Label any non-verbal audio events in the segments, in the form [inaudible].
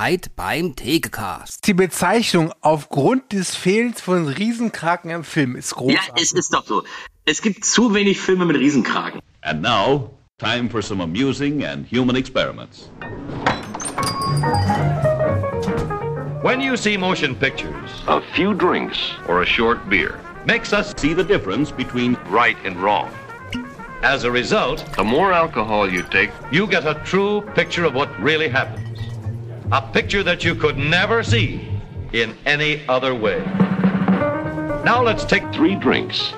Heid beim Tekecast. Die Bezeichnung aufgrund des Fehlens von Riesenkraken im Film ist großartig. Ja, es ist doch so. Es gibt zu wenig Filme mit Riesenkraken. And now, time for some amusing and human experiments. When you see motion pictures, A few drinks or a short beer. Makes us see the difference between Right and wrong. as a result, The more alcohol you take, you get a true picture of what really happens. A picture that you could never see in any other way. Now let's take three drinks.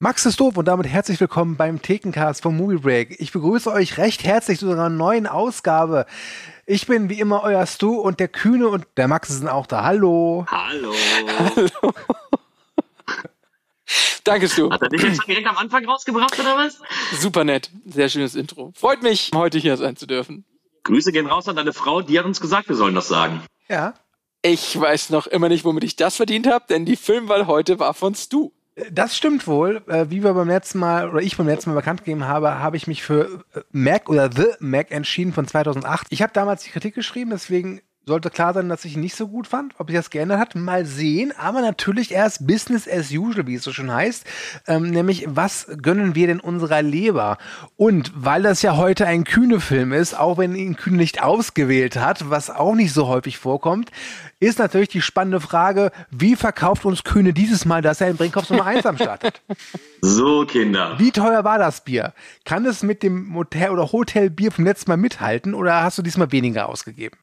Max ist doof und damit herzlich willkommen beim Thekencast vom Movie Break. Ich begrüße euch recht herzlich zu einer neuen Ausgabe. Ich bin wie immer euer Stu und der Kühne und der Max sind auch da. Hallo. Hallo. [laughs] Danke, Stu. Hat er dich jetzt direkt am Anfang rausgebracht oder was? Super nett. Sehr schönes Intro. Freut mich, heute hier sein zu dürfen. Grüße gehen raus an deine Frau, die hat uns gesagt, wir sollen das sagen. Ja. Ich weiß noch immer nicht, womit ich das verdient habe, denn die Filmwahl heute war von Stu. Das stimmt wohl. Äh, wie wir beim letzten Mal oder ich beim letzten Mal bekannt gegeben habe, habe ich mich für äh, Mac oder The Mac entschieden von 2008. Ich habe damals die Kritik geschrieben, deswegen sollte klar sein, dass ich ihn nicht so gut fand. Ob sich das geändert hat, mal sehen. Aber natürlich erst Business as usual, wie es so schön heißt. Ähm, nämlich, was gönnen wir denn unserer Leber? Und weil das ja heute ein Kühne-Film ist, auch wenn ihn Kühne nicht ausgewählt hat, was auch nicht so häufig vorkommt, ist natürlich die spannende Frage, wie verkauft uns Kühne dieses Mal, dass er in Brinkhoffs Nummer 1 am Start hat? [laughs] So, Kinder. Wie teuer war das Bier? Kann es mit dem Hotel- oder Hotelbier vom letzten Mal mithalten oder hast du diesmal weniger ausgegeben?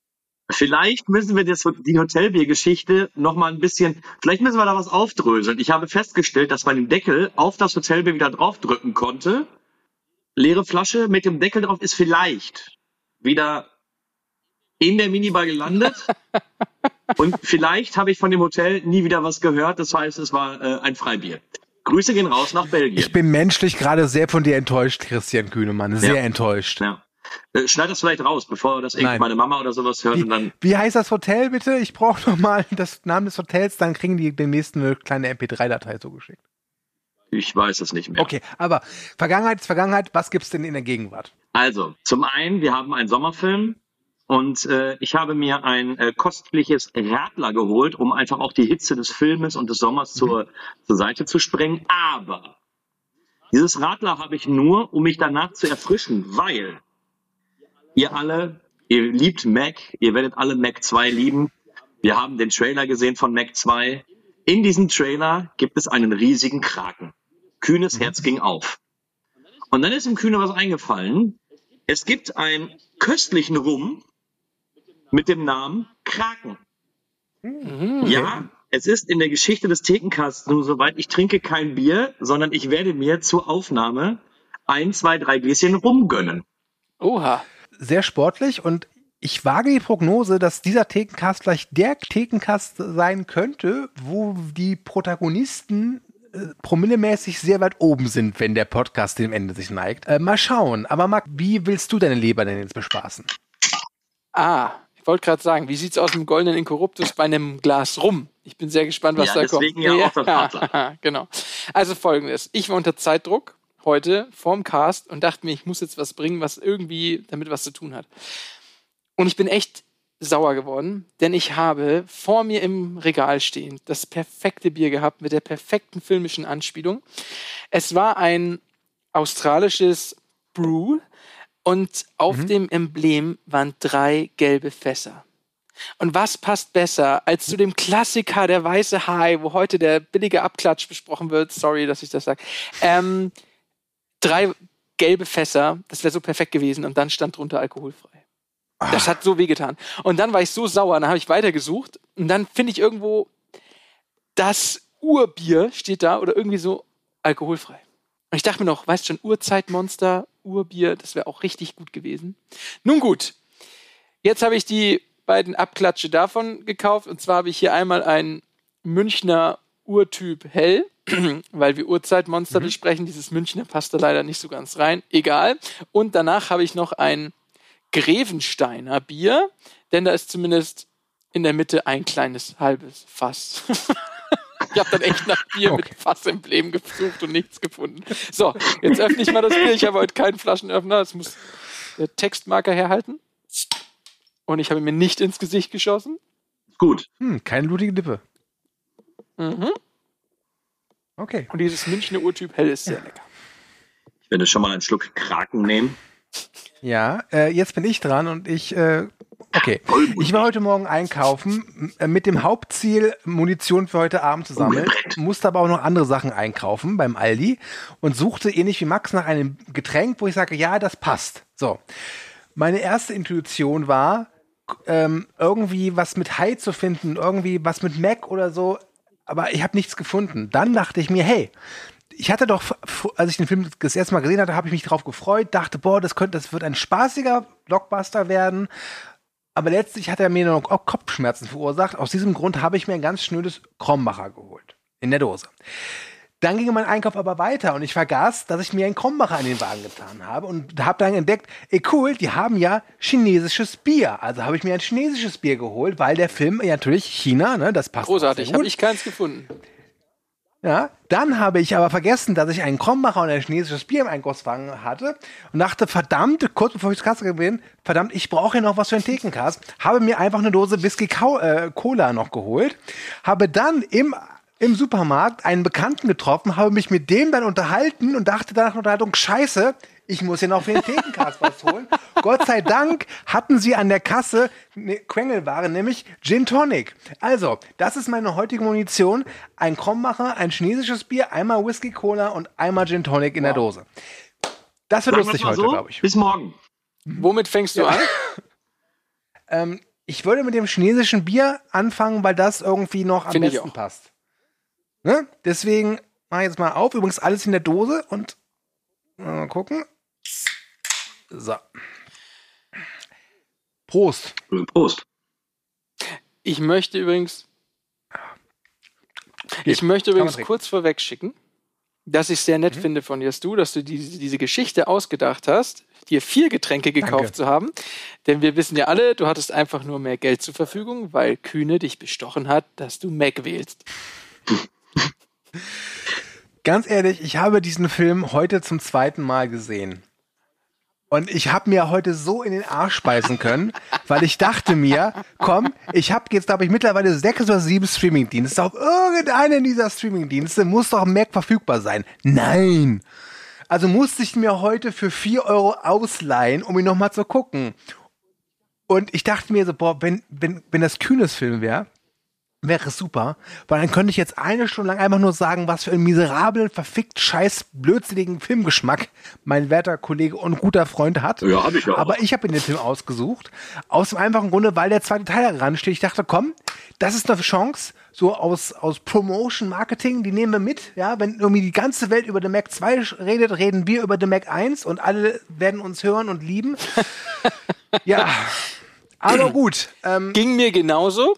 Vielleicht müssen wir das, die Hotelbier-Geschichte noch mal ein bisschen, vielleicht müssen wir da was aufdröseln. Ich habe festgestellt, dass man den Deckel auf das Hotelbier wieder draufdrücken konnte. Leere Flasche mit dem Deckel drauf ist vielleicht wieder in der Minibar gelandet. [laughs] Und vielleicht habe ich von dem Hotel nie wieder was gehört. Das heißt, es war äh, ein Freibier. Grüße gehen raus nach Belgien. Ich bin menschlich gerade sehr von dir enttäuscht, Christian Kühnemann. Sehr Ja. enttäuscht. ja. Äh, Schneid das vielleicht raus, bevor das irgendwie Nein. meine Mama oder sowas hört und Wie, dann. wie heißt das Hotel bitte? Ich brauche noch mal das Namen des Hotels, dann kriegen die demnächst eine kleine MP3-Datei zugeschickt. Ich weiß es nicht mehr. Okay, aber Vergangenheit ist Vergangenheit. Was gibt's denn in der Gegenwart? Also, zum einen, wir haben einen Sommerfilm und äh, ich habe mir ein äh, kostliches Radler geholt, um einfach auch die Hitze des Filmes und des Sommers zur, zur Seite zu springen. Aber dieses Radler habe ich nur, um mich danach zu erfrischen, weil ihr alle, ihr liebt Mac, ihr werdet alle Mac 2 lieben. Wir haben den Trailer gesehen von Mac 2. In diesem Trailer gibt es einen riesigen Kraken. Kühnes Herz ging auf. Und dann ist dem Kühne was eingefallen. Es gibt einen köstlichen Rum mit dem Namen Kraken. Ja, es ist in der Geschichte des Thekencasts nur soweit, ich trinke kein Bier, sondern ich werde mir zur Aufnahme ein, zwei, drei Gläschen Rum gönnen. Oha. Sehr sportlich und ich wage die Prognose, dass dieser Thekencast vielleicht der Thekencast sein könnte, wo die Protagonisten äh, promillemäßig sehr weit oben sind, wenn der Podcast dem Ende sich neigt. Äh, mal schauen. Aber Marc, wie willst du deine Leber denn jetzt bespaßen? Ah, ich wollte gerade sagen, wie sieht's aus mit dem goldenen Inkorruptus bei einem Glas rum? Ich bin sehr gespannt, was Ja, da deswegen kommt. ja auch [laughs] das Radler. genau. Also folgendes. Ich war unter Zeitdruck heute vorm Cast und dachte mir, ich muss jetzt was bringen, was irgendwie damit was zu tun hat. Und ich bin echt sauer geworden, denn ich habe vor mir im Regal stehen das perfekte Bier gehabt mit der perfekten filmischen Anspielung. Es war ein australisches Brew und auf dem Emblem waren drei gelbe Fässer. Und was passt besser als zu dem Klassiker der weiße Hai, wo heute der billige Abklatsch besprochen wird? Sorry, dass ich das sage. Ähm, drei gelbe Fässer, das wäre so perfekt gewesen. Und dann stand drunter alkoholfrei. Das hat so wehgetan. Und dann war ich so sauer, dann habe ich weitergesucht und dann finde ich irgendwo das Urbier steht da oder irgendwie so alkoholfrei. Und ich dachte mir noch, weißt schon, Urzeitmonster, Urbier, das wäre auch richtig gut gewesen. Nun gut, jetzt habe ich die beiden Abklatsche davon gekauft und zwar habe ich hier einmal ein Münchner Urtyp Hell, [clears throat] weil wir Urzeitmonster besprechen. Dieses Münchner passt da leider nicht so ganz rein. Egal. Und danach habe ich noch ein Grevensteiner Bier, denn da ist zumindest in der Mitte ein kleines halbes Fass. [laughs] ich habe dann echt nach Bier mit Fassemblem gesucht und nichts gefunden. So, jetzt öffne ich mal das Bier. Ich habe heute keinen Flaschenöffner. Das muss der Textmarker herhalten. und ich habe mir nicht ins Gesicht geschossen. Gut. Hm, keine blutige Lippe. Mhm. Okay. Und dieses Münchner Urtyp hell ist sehr lecker. Ich werde schon mal einen Schluck Kraken nehmen. Ja, äh, jetzt bin ich dran und ich, äh, okay. Ich war heute Morgen einkaufen äh, mit dem Hauptziel, Munition für heute Abend zu sammeln, musste aber auch noch andere Sachen einkaufen beim Aldi und suchte ähnlich wie Max nach einem Getränk, wo ich sage, ja, das passt. So. Meine erste Intuition war, ähm, irgendwie was mit Hai zu finden, irgendwie was mit Mac oder so, aber ich habe nichts gefunden. Dann dachte ich mir, hey, ich hatte doch, als ich den Film das erste Mal gesehen hatte, habe ich mich darauf gefreut, dachte, boah, das könnte, das wird ein spaßiger Blockbuster werden. Aber letztlich hat er mir noch Kopfschmerzen verursacht. Aus diesem Grund habe ich mir ein ganz schnödes Krombacher geholt. In der Dose. Dann ging mein Einkauf aber weiter und ich vergaß, dass ich mir einen Krombacher in den Wagen getan habe und habe dann entdeckt, ey cool, die haben ja chinesisches Bier. Also habe ich mir ein chinesisches Bier geholt, weil der Film ja natürlich China, ne, das passt. Großartig, habe ich keins gefunden. Ja, dann habe ich aber vergessen, dass ich einen Krombacher und ein chinesisches Bier im Einkaufswagen hatte und dachte, verdammt, kurz bevor ich zur Kasse bin, verdammt, ich brauche ja noch was für einen Thekencast. Habe mir einfach eine Dose Whisky äh, Cola noch geholt, habe dann im im Supermarkt einen Bekannten getroffen, habe mich mit dem dann unterhalten und dachte danach Unterhaltung, scheiße, ich muss hier noch für den Thekencast was holen. [laughs] Gott sei Dank hatten sie an der Kasse eine Quengelware, nämlich Gin Tonic. Also, das ist meine heutige Munition. Ein Krommacher, ein chinesisches Bier, einmal Whisky Cola und einmal Gin Tonic in der Dose. Das wird Sagen lustig heute, so, glaube ich. Bis morgen. Womit fängst du an? [laughs] Ähm, ich würde mit dem chinesischen Bier anfangen, weil das irgendwie noch am Finde ich besten passt. Ne? Deswegen mache ich jetzt mal auf. Übrigens alles in der Dose und mal gucken. So. Prost. Prost. Ich möchte übrigens, Geht. ich möchte übrigens kurz vorweg schicken, dass ich sehr Mhm. nett finde von dir, du, dass du diese, diese Geschichte ausgedacht hast, dir vier Getränke gekauft Danke. zu haben. Denn wir wissen ja alle, du hattest einfach nur mehr Geld zur Verfügung, weil Kühne dich bestochen hat, dass du Mac wählst. [laughs] Ganz ehrlich, ich habe diesen Film heute zum zweiten Mal gesehen. Und ich habe mir heute so in den Arsch speisen können, [laughs] weil ich dachte mir, komm, ich habe jetzt, glaube ich, mittlerweile sechs oder sieben Streamingdienste. Auf irgendeinen dieser Streamingdienste muss doch Mac verfügbar sein. Nein! Also musste ich mir heute für vier Euro ausleihen, um ihn nochmal zu gucken. Und ich dachte mir so, boah, wenn, wenn, wenn das Kühnes Film wäre, wäre super, weil dann könnte ich jetzt eine Stunde lang einfach nur sagen, was für einen miserablen, verfickt scheiß, blödsinnigen Filmgeschmack mein werter Kollege und guter Freund hat. Ja, hab ich ja auch. Aber ich habe mir den Film ausgesucht, aus dem einfachen Grunde, weil der zweite Teil daran steht. Ich dachte, komm, das ist eine Chance, so aus, aus Promotion, Marketing, die nehmen wir mit. Ja, wenn irgendwie die ganze Welt über den Mac 2 redet, reden wir über den Mac 1 und alle werden uns hören und lieben. [laughs] ja, aber gut. Ähm, Ging mir genauso.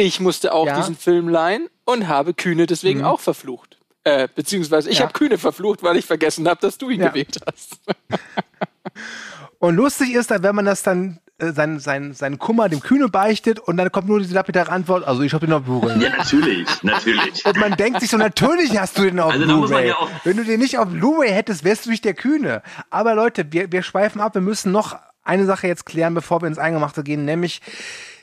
Ich musste auch Ja. diesen Film leihen und habe Kühne deswegen auch verflucht. Äh, beziehungsweise ich Ja. habe Kühne verflucht, weil ich vergessen habe, dass du ihn Ja. gewählt hast. [laughs] Und lustig ist dann, wenn man das dann äh, sein, sein, seinen Kummer dem Kühne beichtet und dann kommt nur diese lapidare Antwort, also ich habe den auf Blu-ray. Ja, natürlich, natürlich. Und man denkt sich so, natürlich hast du den auf Also Blu-ray. ja Wenn du den nicht auf Blu-ray hättest, wärst du nicht der Kühne. Aber Leute, wir, wir schweifen ab, wir müssen noch eine Sache jetzt klären, bevor wir ins Eingemachte gehen, nämlich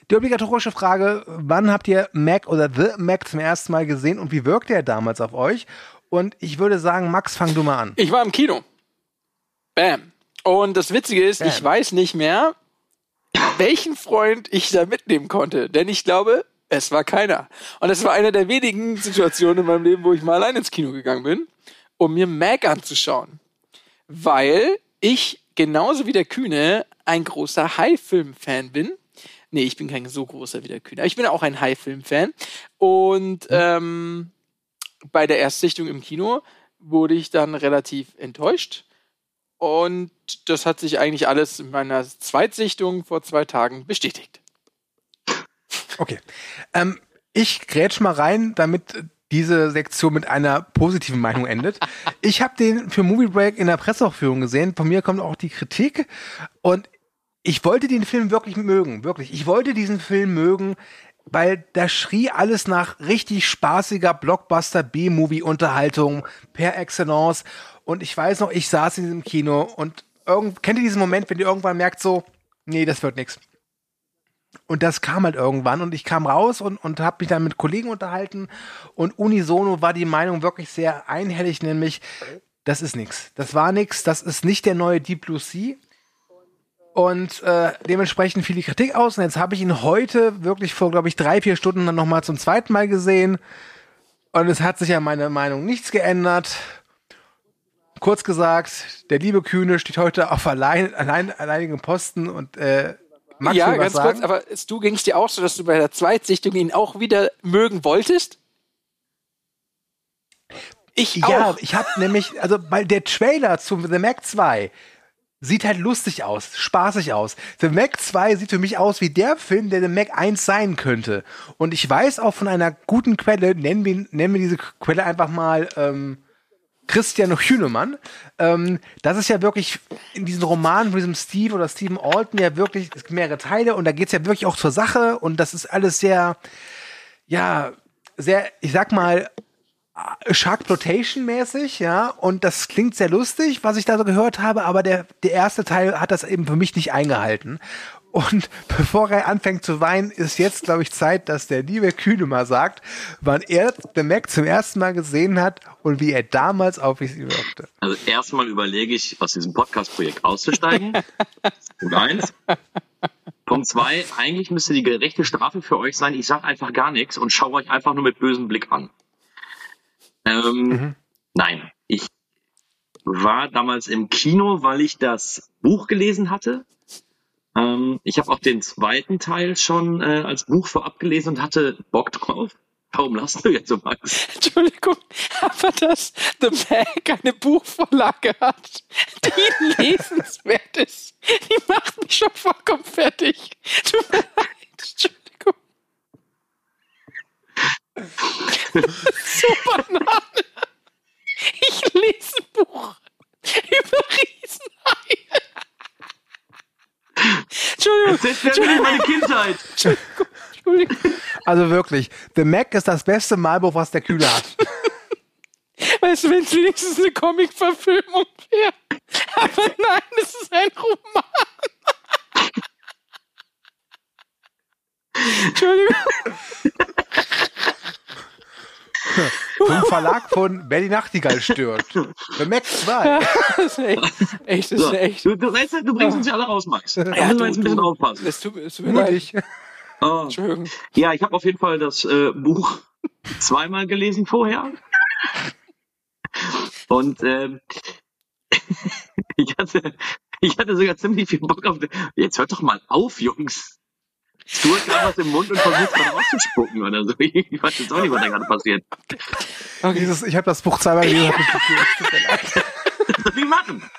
die obligatorische Frage, wann habt ihr Mac oder The Mac zum ersten Mal gesehen und wie wirkte er damals auf euch? Und ich würde sagen, Max, fang du mal an. Ich war im Kino. Bam. Und das Witzige ist, Bam. ich weiß nicht mehr, welchen Freund ich da mitnehmen konnte. Denn ich glaube, es war keiner. Und es war eine der wenigen Situationen in meinem Leben, wo ich mal allein ins Kino gegangen bin, um mir Mac anzuschauen. Weil ich genauso wie der Kühne ein großer High-Film-Fan bin. Nee, ich bin kein so großer wie der. Aber ich bin auch ein High-Film-Fan. Und ähm, bei der Erstsichtung im Kino wurde ich dann relativ enttäuscht. Und das hat sich eigentlich alles in meiner Zweitsichtung vor zwei Tagen bestätigt. Okay. Ähm, ich grätsch mal rein, damit diese Sektion mit einer positiven Meinung endet. [laughs] Ich habe den für Movie Break in der Presseaufführung gesehen. Von mir kommt auch die Kritik. Und ich wollte den Film wirklich mögen. Wirklich. Ich wollte diesen Film mögen, weil da schrie alles nach richtig spaßiger Blockbuster B-Movie-Unterhaltung per Excellence. Und ich weiß noch, ich saß in diesem Kino und irgend, kennt ihr diesen Moment, wenn ihr irgendwann merkt so, nee, das wird nix. Und das kam halt irgendwann und ich kam raus und, und habe mich dann mit Kollegen unterhalten und unisono war die Meinung wirklich sehr einhellig, nämlich das ist nix. Das war nix, das ist nicht der neue Deep Blue Sea. Und äh, dementsprechend fiel die Kritik aus. Und jetzt habe ich ihn heute wirklich vor, glaube ich, drei, vier Stunden dann nochmal zum zweiten Mal gesehen. Und es hat sich ja meine Meinung nichts geändert. Kurz gesagt, der liebe Kühne steht heute auf allein, allein, alleinigen Posten und äh, Max ja, ganz sagen? kurz, aber es- du gingst dir auch so, dass du bei der Zweitsichtung ihn auch wieder mögen wolltest? Ich Ja, auch. ich habe nämlich, also weil der Trailer zu The Mac 2 sieht halt lustig aus, spaßig aus. The Mac 2 sieht für mich aus wie der Film, der The Mac 1 sein könnte. Und ich weiß auch von einer guten Quelle, nennen wir, nennen wir diese Quelle einfach mal ähm, Christian Hünemann, ähm, das ist ja wirklich in diesen Romanen von diesem Steve oder Stephen Alton ja wirklich, es gibt mehrere Teile und da geht's ja wirklich auch zur Sache und das ist alles sehr, ja, sehr, ich sag mal, Sharkploitation-mäßig, ja, und das klingt sehr lustig, was ich da so gehört habe, aber der, der erste Teil hat das eben für mich nicht eingehalten. Und [laughs] bevor er anfängt zu weinen, ist jetzt, glaube ich, Zeit, dass der liebe Kühne mal sagt, wann er The Mac zum ersten Mal gesehen hat und wie er damals auf mich wirkte. Also erstmal überlege ich, aus diesem Podcast-Projekt auszusteigen. [laughs] Punkt eins. Punkt zwei, eigentlich müsste die gerechte Strafe für euch sein, ich sage einfach gar nichts und schaue euch einfach nur mit bösem Blick an. Ähm, Nein, ich war damals im Kino, weil ich das Buch gelesen hatte. Ähm, ich habe auch den zweiten Teil schon äh, als Buch vorab gelesen und hatte Bock drauf. Warum lachst du jetzt so, Max? [laughs] Entschuldigung, aber dass The Mac eine Buchvorlage hat, die lesenswert ist, die macht mich schon vollkommen fertig. Tut mir leid, Entschuldigung. So Banane. Ich lese ein Buch über Riesenhaie. Entschuldigung, mir nicht meine Kindheit. Entschuldigung. Also wirklich, The Mac ist das beste Malbuch, was der Kühne hat. Weißt du, wenn es wenigstens eine Comic-Verfilmung wäre. Aber nein, es ist ein Roman. Entschuldigung. Vom Verlag von Wer die Nachtigall stört. The Mac 2. Das ist echt, echt, So, ist echt. du, du, rennst- du bringst uns ja alle raus, Max. Da müssen wir jetzt ein bisschen du- aufpassen. Es tut, es tut mir leid. Oh. Entschuldigung. Ja, ich habe auf jeden Fall das äh, Buch zweimal gelesen vorher. Und ähm, [laughs] ich, hatte, ich hatte sogar ziemlich viel Bock auf. Jetzt hört doch mal auf, Jungs. Du hast gerade was im Mund und versuchst gerade auszuspucken oder so. [laughs] Ich weiß jetzt auch nicht, was da gerade passiert. Dieses, ich habe das Buch zweimal gelesen. soll ich machen? [laughs]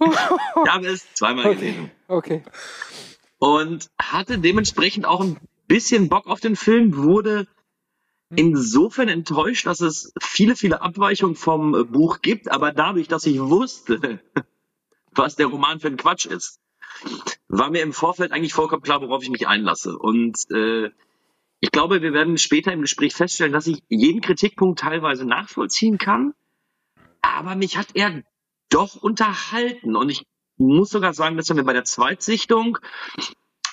Ich habe es zweimal gelesen. Okay. und hatte dementsprechend auch ein bisschen Bock auf den Film, wurde insofern enttäuscht, dass es viele, viele Abweichungen vom Buch gibt, aber dadurch, dass ich wusste, [laughs] was der Roman für ein Quatsch ist, war mir im Vorfeld eigentlich vollkommen klar, worauf ich mich einlasse. Und äh, ich glaube, wir werden später im Gespräch feststellen, dass ich jeden Kritikpunkt teilweise nachvollziehen kann, aber mich hat er doch unterhalten. Und ich muss sogar sagen, dass er mir bei der Zweitsichtung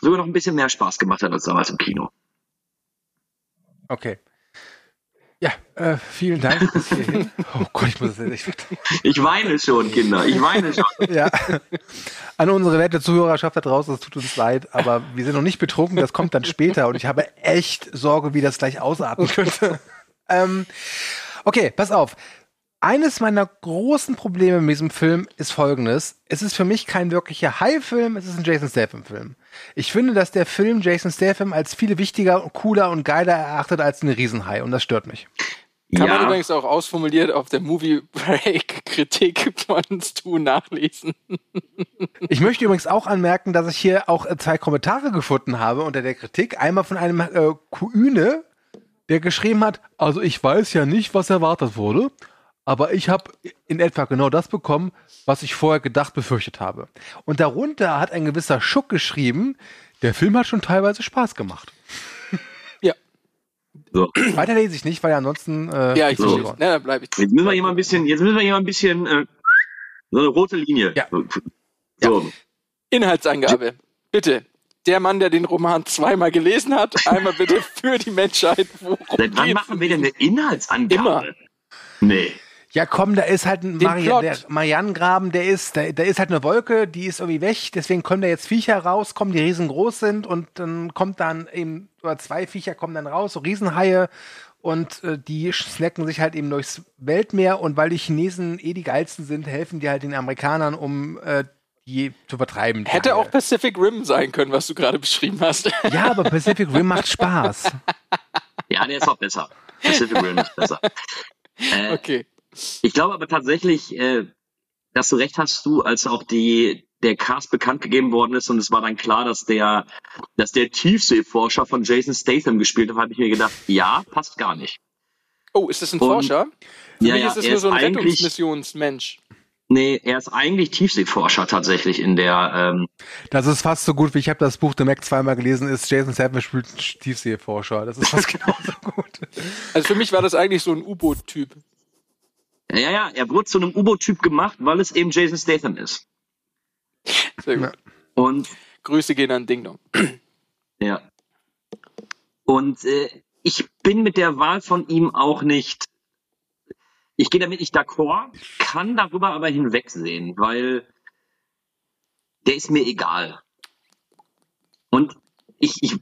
sogar noch ein bisschen mehr Spaß gemacht hat als damals im Kino. Okay. Ja, äh, vielen Dank bis hierhin. Oh Gott, ich muss es echt. Ich weine schon, Kinder. Ich weine schon. Ja. An unsere werte Zuhörerschaft da draußen, es tut uns leid, aber wir sind noch nicht betrunken, das kommt dann später und ich habe echt Sorge, wie das gleich ausarten könnte. ähm, okay, pass auf. Eines meiner großen Probleme mit diesem Film ist folgendes. Es ist für mich kein wirklicher High-Film, es ist ein Jason Statham-Film. Ich finde, dass der Film Jason Statham als viel wichtiger und cooler und geiler erachtet als eine Riesenhai und das stört mich. Kann man ja, übrigens auch ausformuliert auf der Movie Break Kritik von Stu nachlesen. Ich möchte übrigens auch anmerken, dass ich hier auch äh, zwei Kommentare gefunden habe unter der Kritik. Einmal von einem äh, Kuüne, der geschrieben hat, also ich weiß ja nicht, was erwartet wurde, aber ich habe in etwa genau das bekommen, was ich vorher gedacht, befürchtet habe. Und darunter hat ein gewisser Schuck geschrieben, der Film hat schon teilweise Spaß gemacht. Ja. so. Weiter lese ich nicht, weil ansonsten äh, Ja, ich So. Na, dann bleibe ich. Jetzt müssen wir hier mal ein bisschen, jetzt müssen wir hier mal ein bisschen, äh, so eine rote Linie. Ja. So. Inhaltsangabe. Bitte. der Mann, der den Roman zweimal gelesen hat, einmal bitte für die Menschheit. Worum Seit wann geht's? machen wir denn eine Inhaltsangabe? Immer. Nee. Ja, komm, da ist halt ein Marianengraben, der ist, da, da ist halt eine Wolke, die ist irgendwie weg, deswegen können da jetzt Viecher rauskommen, die riesengroß sind und dann kommt dann eben, oder zwei Viecher kommen dann raus, so Riesenhaie und äh, die snacken sich halt eben durchs Weltmeer und weil die Chinesen eh die geilsten sind, helfen die halt den Amerikanern, um äh, die zu vertreiben. die Hätte Haie. auch Pacific Rim sein können, was du gerade beschrieben hast. [laughs] Ja, aber Pacific Rim macht Spaß. Ja, der ist auch besser. Pacific Rim ist besser. Äh, [laughs] Okay. Ich glaube aber tatsächlich, äh, dass du recht hast, du, als auch die der Cast bekannt gegeben worden ist und es war dann klar, dass der, dass der Tiefseeforscher von Jason Statham gespielt hat, habe ich mir gedacht, ja, passt gar nicht. Oh, ist das ein Und- Forscher? Für Ja, mich ja, ist das er nur so ein ist eigentlich- Rettungsmissionsmensch. Nee, er ist eigentlich Tiefseeforscher tatsächlich in der, ähm, Das ist fast so gut, wie ich habe das Buch The Mac zweimal gelesen, ist Jason Statham spielt Tiefseeforscher. Das ist fast [laughs] genauso gut. Also für mich war das eigentlich so ein U-Boot-Typ. Ja, ja, er wurde zu einem U-Boot-Typ gemacht, weil es eben Jason Statham ist. Sehr gut. Und Grüße gehen an Ding Dong. Ja. Und äh, ich bin mit der Wahl von ihm auch nicht. Ich gehe damit nicht d'accord, kann darüber aber hinwegsehen, weil der ist mir egal. Und ich, ich,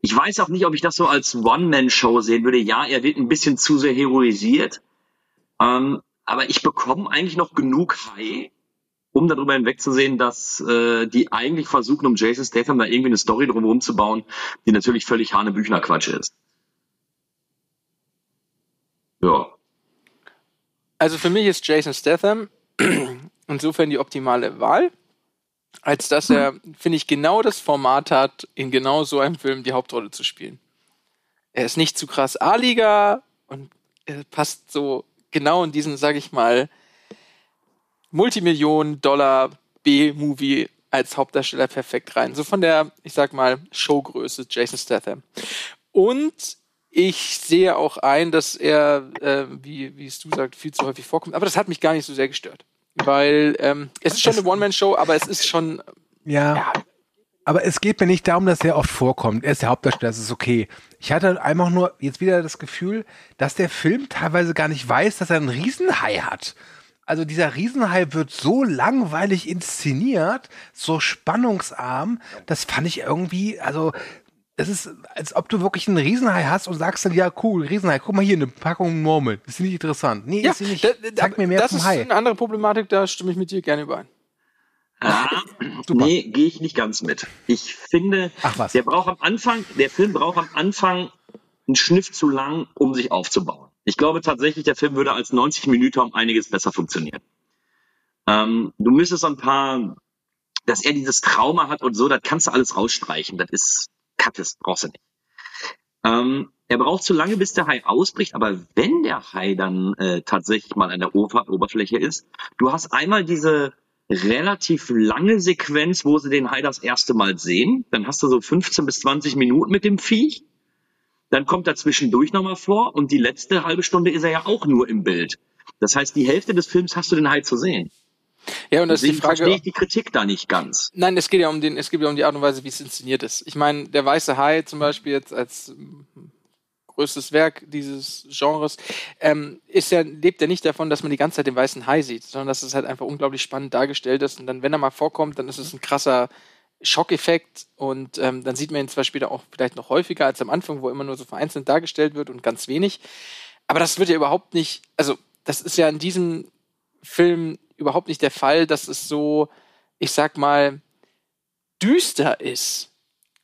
ich weiß auch nicht, ob ich das so als One-Man-Show sehen würde. Ja, er wird ein bisschen zu sehr heroisiert. Ähm, aber ich bekomme eigentlich noch genug High, um darüber hinwegzusehen, dass äh, die eigentlich versuchen, um Jason Statham da irgendwie eine Story drumherum zu bauen, die natürlich völlig Hanebüchner-Quatsch ist. Ja. Also für mich ist Jason Statham [clears throat] insofern die optimale Wahl, als dass er, finde ich, genau das Format hat, in genau so einem Film die Hauptrolle zu spielen. Er ist nicht zu krass A-Liga und er passt so genau in diesen, sag ich mal, Multimillionen-Dollar B-Movie als Hauptdarsteller perfekt rein. So von der, ich sag mal, Showgröße Jason Statham. Und ich sehe auch ein, dass er, äh, wie, wie es du sagst, viel zu häufig vorkommt. Aber das hat mich gar nicht so sehr gestört. Weil ähm, es ist schon eine One-Man-Show, aber es ist schon, Ja. ja, Aber es geht mir nicht darum, dass er oft vorkommt. Er ist der Hauptdarsteller, das ist okay. Ich hatte einfach nur jetzt wieder das Gefühl, dass der Film teilweise gar nicht weiß, dass er einen Riesenhai hat. Also dieser Riesenhai wird so langweilig inszeniert, so spannungsarm, das fand ich irgendwie, also es ist, als ob du wirklich einen Riesenhai hast und sagst dann, ja cool, Riesenhai, guck mal hier, eine Packung Murmeln. Ist die nicht interessant? Nee, ja ist sie nicht. da- da- Zeig mir mehr das vom ist Hai. eine andere Problematik, da stimme ich mit dir gerne überein. Ah, nee, gehe ich nicht ganz mit. Ich finde, der braucht am Anfang, der Film braucht am Anfang einen Schniff zu lang, um sich aufzubauen. Ich glaube tatsächlich, der Film würde als 90 Minuten um einiges besser funktionieren. Ähm, du müsstest ein paar, dass er dieses Trauma hat und so, das kannst du alles rausstreichen. Das ist Kattes, brauchst du nicht. Ähm, er braucht zu lange, bis der Hai ausbricht, aber wenn der Hai dann äh, tatsächlich mal an der Ober Oberfläche ist, du hast einmal diese relativ lange Sequenz, wo sie den Hai das erste Mal sehen. Dann hast du so 15 bis 20 Minuten mit dem Viech. Dann kommt er zwischendurch nochmal vor und die letzte halbe Stunde ist er ja auch nur im Bild. Das heißt, die Hälfte des Films hast du den Hai zu sehen. Ja, und das ist die Deswegen verstehe Frage. ich die Kritik da nicht ganz. Nein, es geht ja um den, es geht ja um die Art und Weise, wie es inszeniert ist. Ich meine, der Weiße Hai zum Beispiel jetzt als größtes Werk dieses Genres ähm, ist ja lebt ja nicht davon, dass man die ganze Zeit den Weißen Hai sieht, sondern dass es halt einfach unglaublich spannend dargestellt ist und dann, wenn er mal vorkommt, dann ist es ein krasser Schockeffekt und ähm, dann sieht man ihn zwar später auch vielleicht noch häufiger als am Anfang, wo er immer nur so vereinzelt dargestellt wird und ganz wenig. Aber das wird ja überhaupt nicht, also das ist ja in diesem Film überhaupt nicht der Fall, dass es so, ich sag mal, düster ist.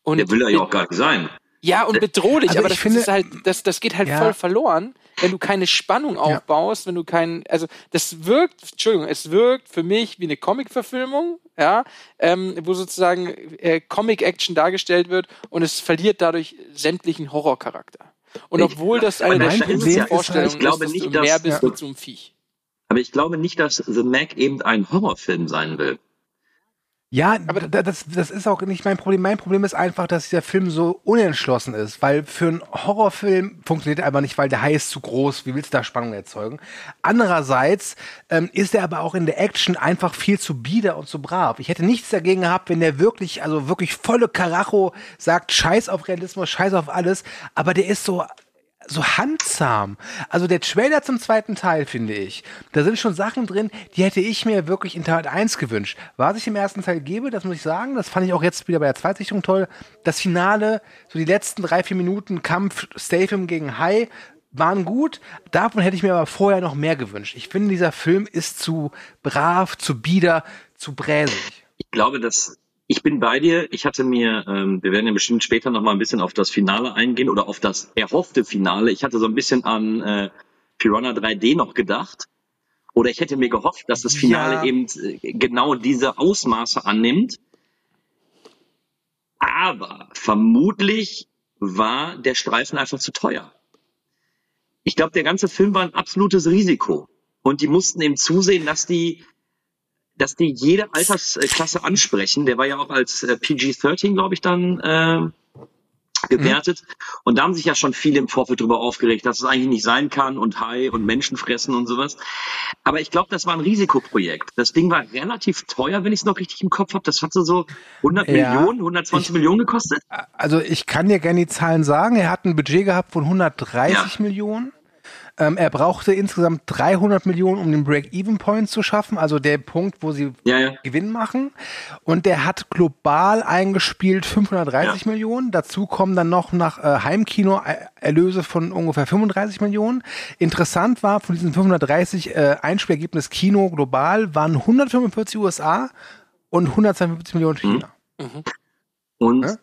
Und Der will er ja auch gar nicht sein. Ja, und bedrohlich, Also aber das finde- ist halt, das, das geht halt Ja. voll verloren, wenn du keine Spannung aufbaust, wenn du keinen, also das wirkt, Entschuldigung, es wirkt für mich wie eine Comic-Verfilmung, ja, ähm, wo sozusagen äh, Comic-Action dargestellt wird und es verliert dadurch sämtlichen Horrorcharakter. Und Ich- obwohl das eine der ist halt, Vorstellungen glaube ist, dass nicht, du dass- mehr bist ja. mit so einem Viech. Aber ich glaube nicht, dass The Mac eben ein Horrorfilm sein will. Ja, aber das, das ist auch nicht mein Problem. Mein Problem ist einfach, dass der Film so unentschlossen ist, weil für einen Horrorfilm funktioniert er einfach nicht, weil der Hai ist zu groß. Wie willst du da Spannung erzeugen? Andererseits ähm, ist er aber auch in der Action einfach viel zu bieder und zu brav. Ich hätte nichts dagegen gehabt, wenn der wirklich, also wirklich volle Karacho sagt, scheiß auf Realismus, scheiß auf alles, aber der ist so so handsam. Also der Trailer zum zweiten Teil, finde ich, da sind schon Sachen drin, die hätte ich mir wirklich in Teil 1 gewünscht. Was ich im ersten Teil gebe, das muss ich sagen, das fand ich auch jetzt wieder bei der Zweitsichtung toll. Das Finale, so die letzten drei, vier Minuten Kampf Statham gegen High, waren gut. Davon hätte ich mir aber vorher noch mehr gewünscht. Ich finde, dieser Film ist zu brav, zu bieder, zu bräsig. Ich glaube, dass ich bin bei dir. Ich hatte mir, ähm, wir werden ja bestimmt später noch mal ein bisschen auf das Finale eingehen oder auf das erhoffte Finale. Ich hatte so ein bisschen an äh, Piranha 3D noch gedacht. Oder ich hätte mir gehofft, dass das Finale Ja. eben äh, genau diese Ausmaße annimmt. Aber vermutlich war der Streifen einfach zu teuer. Ich glaube, der ganze Film war ein absolutes Risiko. Und die mussten eben zusehen, dass die dass die jede Altersklasse ansprechen. Der war ja auch als äh, PG-13, glaube ich, dann äh, gewertet. Und da haben sich ja schon viele im Vorfeld drüber aufgeregt, dass es eigentlich nicht sein kann und Hai und Menschen fressen und sowas. Aber ich glaube, das war ein Risikoprojekt. Das Ding war relativ teuer, wenn ich es noch richtig im Kopf habe. Das hatte so 100 Ja. Millionen, 120 Millionen gekostet. Also ich kann dir gerne die Zahlen sagen. Er hat ein Budget gehabt von 130 Ja. Millionen. Ähm, er brauchte insgesamt 300 Millionen, um den Break-Even-Point zu schaffen, also der Punkt, wo sie Ja, ja. Gewinn machen. Und der hat global eingespielt 530 Ja. Millionen. Dazu kommen dann noch nach äh, Heimkino äh, Erlöse von ungefähr 35 Millionen. Interessant war, von diesen 530 äh, Einspielergebnis Kino global waren 145 USA und 152 Millionen China. Und Ja?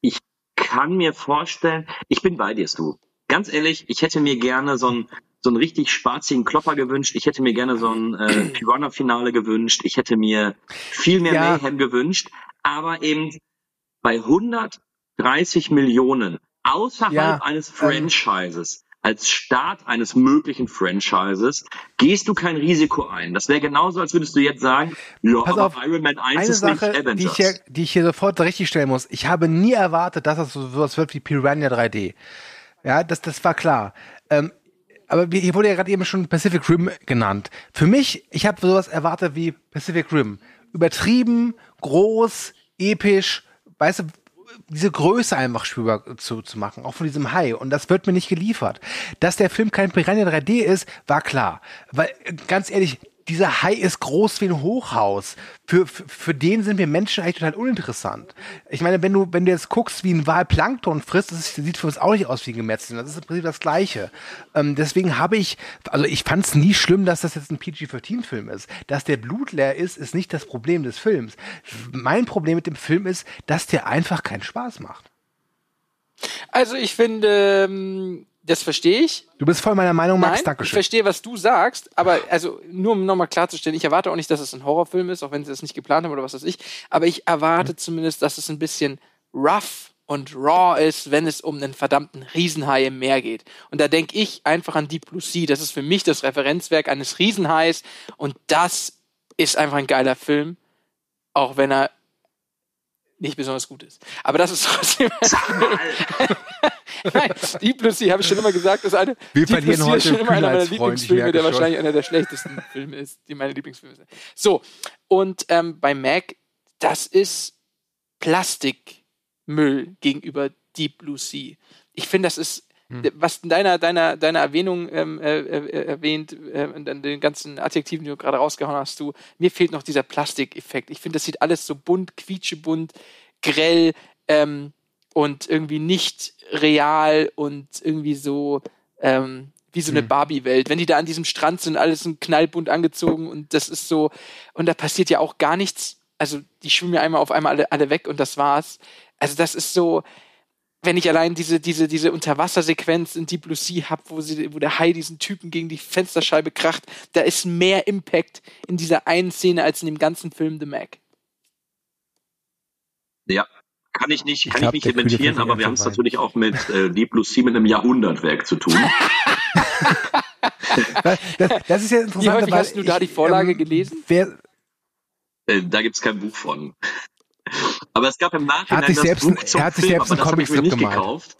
ich kann mir vorstellen, ich bin bei dir, du. Ganz ehrlich, ich hätte mir gerne so ein so einen richtig spazigen Klopper gewünscht. Ich hätte mir gerne so ein äh, [clears throat] Piranha-Finale gewünscht. Ich hätte mir viel mehr Ja. Mayhem gewünscht. Aber eben bei 130 Millionen außerhalb Ja, eines ähm, Franchises, als Start eines möglichen Franchises, gehst du kein Risiko ein. Das wäre genauso, als würdest du jetzt sagen, ja, auf, Iron Man 1 Eine ist Sache, nicht die Avengers. ich, hier, die ich hier sofort richtig stellen muss. Ich habe nie erwartet, dass das so sowas wird wie Piranha 3D. Ja, das, das war klar. Ähm, aber hier wurde ja gerade eben schon Pacific Rim genannt. Für mich, ich habe sowas erwartet wie Pacific Rim. Übertrieben, groß, episch, weißt du, diese Größe einfach spürbar zu, zu machen, auch von diesem Hai. Und das wird mir nicht geliefert. Dass der Film kein Piranha 3D ist, war klar. Weil, ganz ehrlich, dieser Hai ist groß wie ein Hochhaus. Für, für, für den sind wir Menschen eigentlich total uninteressant. Ich meine, wenn du, wenn du jetzt guckst, wie ein Wal Plankton frisst, das ist- sieht für uns auch nicht aus wie ein Gemetzel. Das ist im Prinzip das Gleiche. Ähm, deswegen habe ich, also ich fand es nie schlimm, dass das jetzt ein PG-13-Film ist. Dass der blutleer ist, ist nicht das Problem des Films. Mein Problem mit dem Film ist, dass der einfach keinen Spaß macht. Also ich finde, ähm, das verstehe ich. Du bist voll meiner Meinung, Max. Nein, ich Dankeschön. verstehe, was du sagst, aber also nur um nochmal klarzustellen, ich erwarte auch nicht, dass es ein Horrorfilm ist, auch wenn sie das nicht geplant haben oder was weiß ich, aber ich erwarte zumindest, dass es ein bisschen rough und raw ist, wenn es um einen verdammten Riesenhai im Meer geht. Und da denke ich einfach an Deep Blue Sea. Das ist für mich das Referenzwerk eines Riesenhais und das ist einfach ein geiler Film, auch wenn er nicht besonders gut ist. Aber das ist [laughs] trotzdem. [laughs] Nein, Deep Blue Sea, habe ich schon immer gesagt, ist eine. Wir Deep Blue verlieren Sea heute ist schon im immer einer meiner Lieblingsfilme, der wahrscheinlich einer der schlechtesten [laughs] Filme ist, die meine Lieblingsfilme sind. So, und ähm, bei Mac, das ist Plastikmüll gegenüber Deep Blue Sea. Ich finde, das ist. Was in deiner, deiner, deiner Erwähnung ähm, äh, äh, erwähnt, äh, und an den ganzen Adjektiven, die du gerade rausgehauen hast, du, mir fehlt noch dieser Plastikeffekt. Ich finde, das sieht alles so bunt, quietschebunt, grell ähm, und irgendwie nicht real und irgendwie so ähm, wie so eine Barbie-Welt. Wenn die da an diesem Strand sind, alles in knallbunt angezogen und das ist so, und da passiert ja auch gar nichts. Also die schwimmen ja einmal auf einmal alle, alle weg und das war's. Also das ist so, wenn ich allein diese, diese, diese Unterwassersequenz in Deep Blue Sea hab, wo, sie, wo der Hai diesen Typen gegen die Fensterscheibe kracht, da ist mehr Impact in dieser einen Szene als in dem ganzen Film The Mac. Ja, kann ich nicht, kann ich der nicht dementieren, aber wir haben es natürlich auch mit äh, Deep Blue Sea mit einem Jahrhundertwerk zu tun. [laughs] Das, das ist ja Wie interessant. häufig hast du da die Vorlage gelesen? Wer, Äh, da gibt's kein Buch von. Aber es gab im Nachhinein sich das selbst Buch zum er hat sich Film, selbst aber einen das habe ich mir Comicstrip nicht gemalt. gekauft.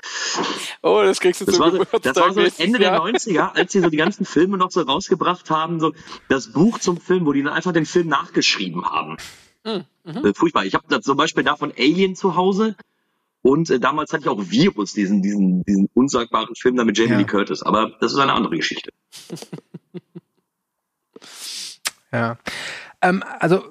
Oh, das kriegst du Das zum war, so, Geburtstag das war so Ende der Jahr. 90er, als sie so die ganzen Filme noch so rausgebracht haben, so das Buch zum Film, wo die dann einfach den Film nachgeschrieben haben. Mhm. Äh, furchtbar. Ich habe da zum Beispiel davon Alien zu Hause und äh, damals hatte ich auch Virus, diesen, diesen, diesen unsagbaren Film da mit Jamie Ja. Lee Curtis. Aber das ist eine andere Geschichte. [laughs] Ja. Ähm, also,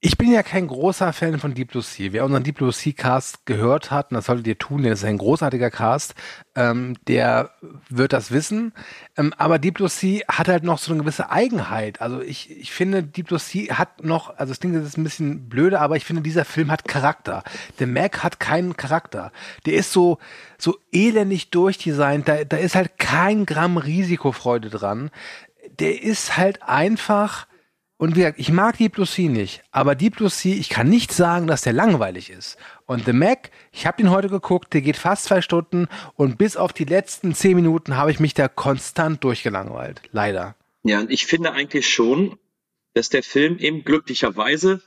ich bin ja kein großer Fan von Deep Blue Sea. Wer unseren Deep Blue Sea Cast gehört hat, und das solltet ihr tun, denn es ist ein großartiger Cast, ähm, der wird das wissen. Ähm, aber Deep Blue Sea hat halt noch so eine gewisse Eigenheit. Also ich, ich finde, Deep Blue Sea hat noch, also das klingt jetzt ein bisschen blöde, aber ich finde, dieser Film hat Charakter. Der Mac hat keinen Charakter. Der ist so, so elendig durchdesignt. Da, da ist halt kein Gramm Risikofreude dran. Der ist halt einfach, und wie gesagt, ich mag Deep Blue Sea nicht, aber Deep Blue Sea, ich kann nicht sagen, dass der langweilig ist. Und The Mac, ich habe den heute geguckt, der geht fast zwei Stunden und bis auf die letzten zehn Minuten habe ich mich da konstant durchgelangweilt. Leider. Ja, und ich finde eigentlich schon, dass der Film eben glücklicherweise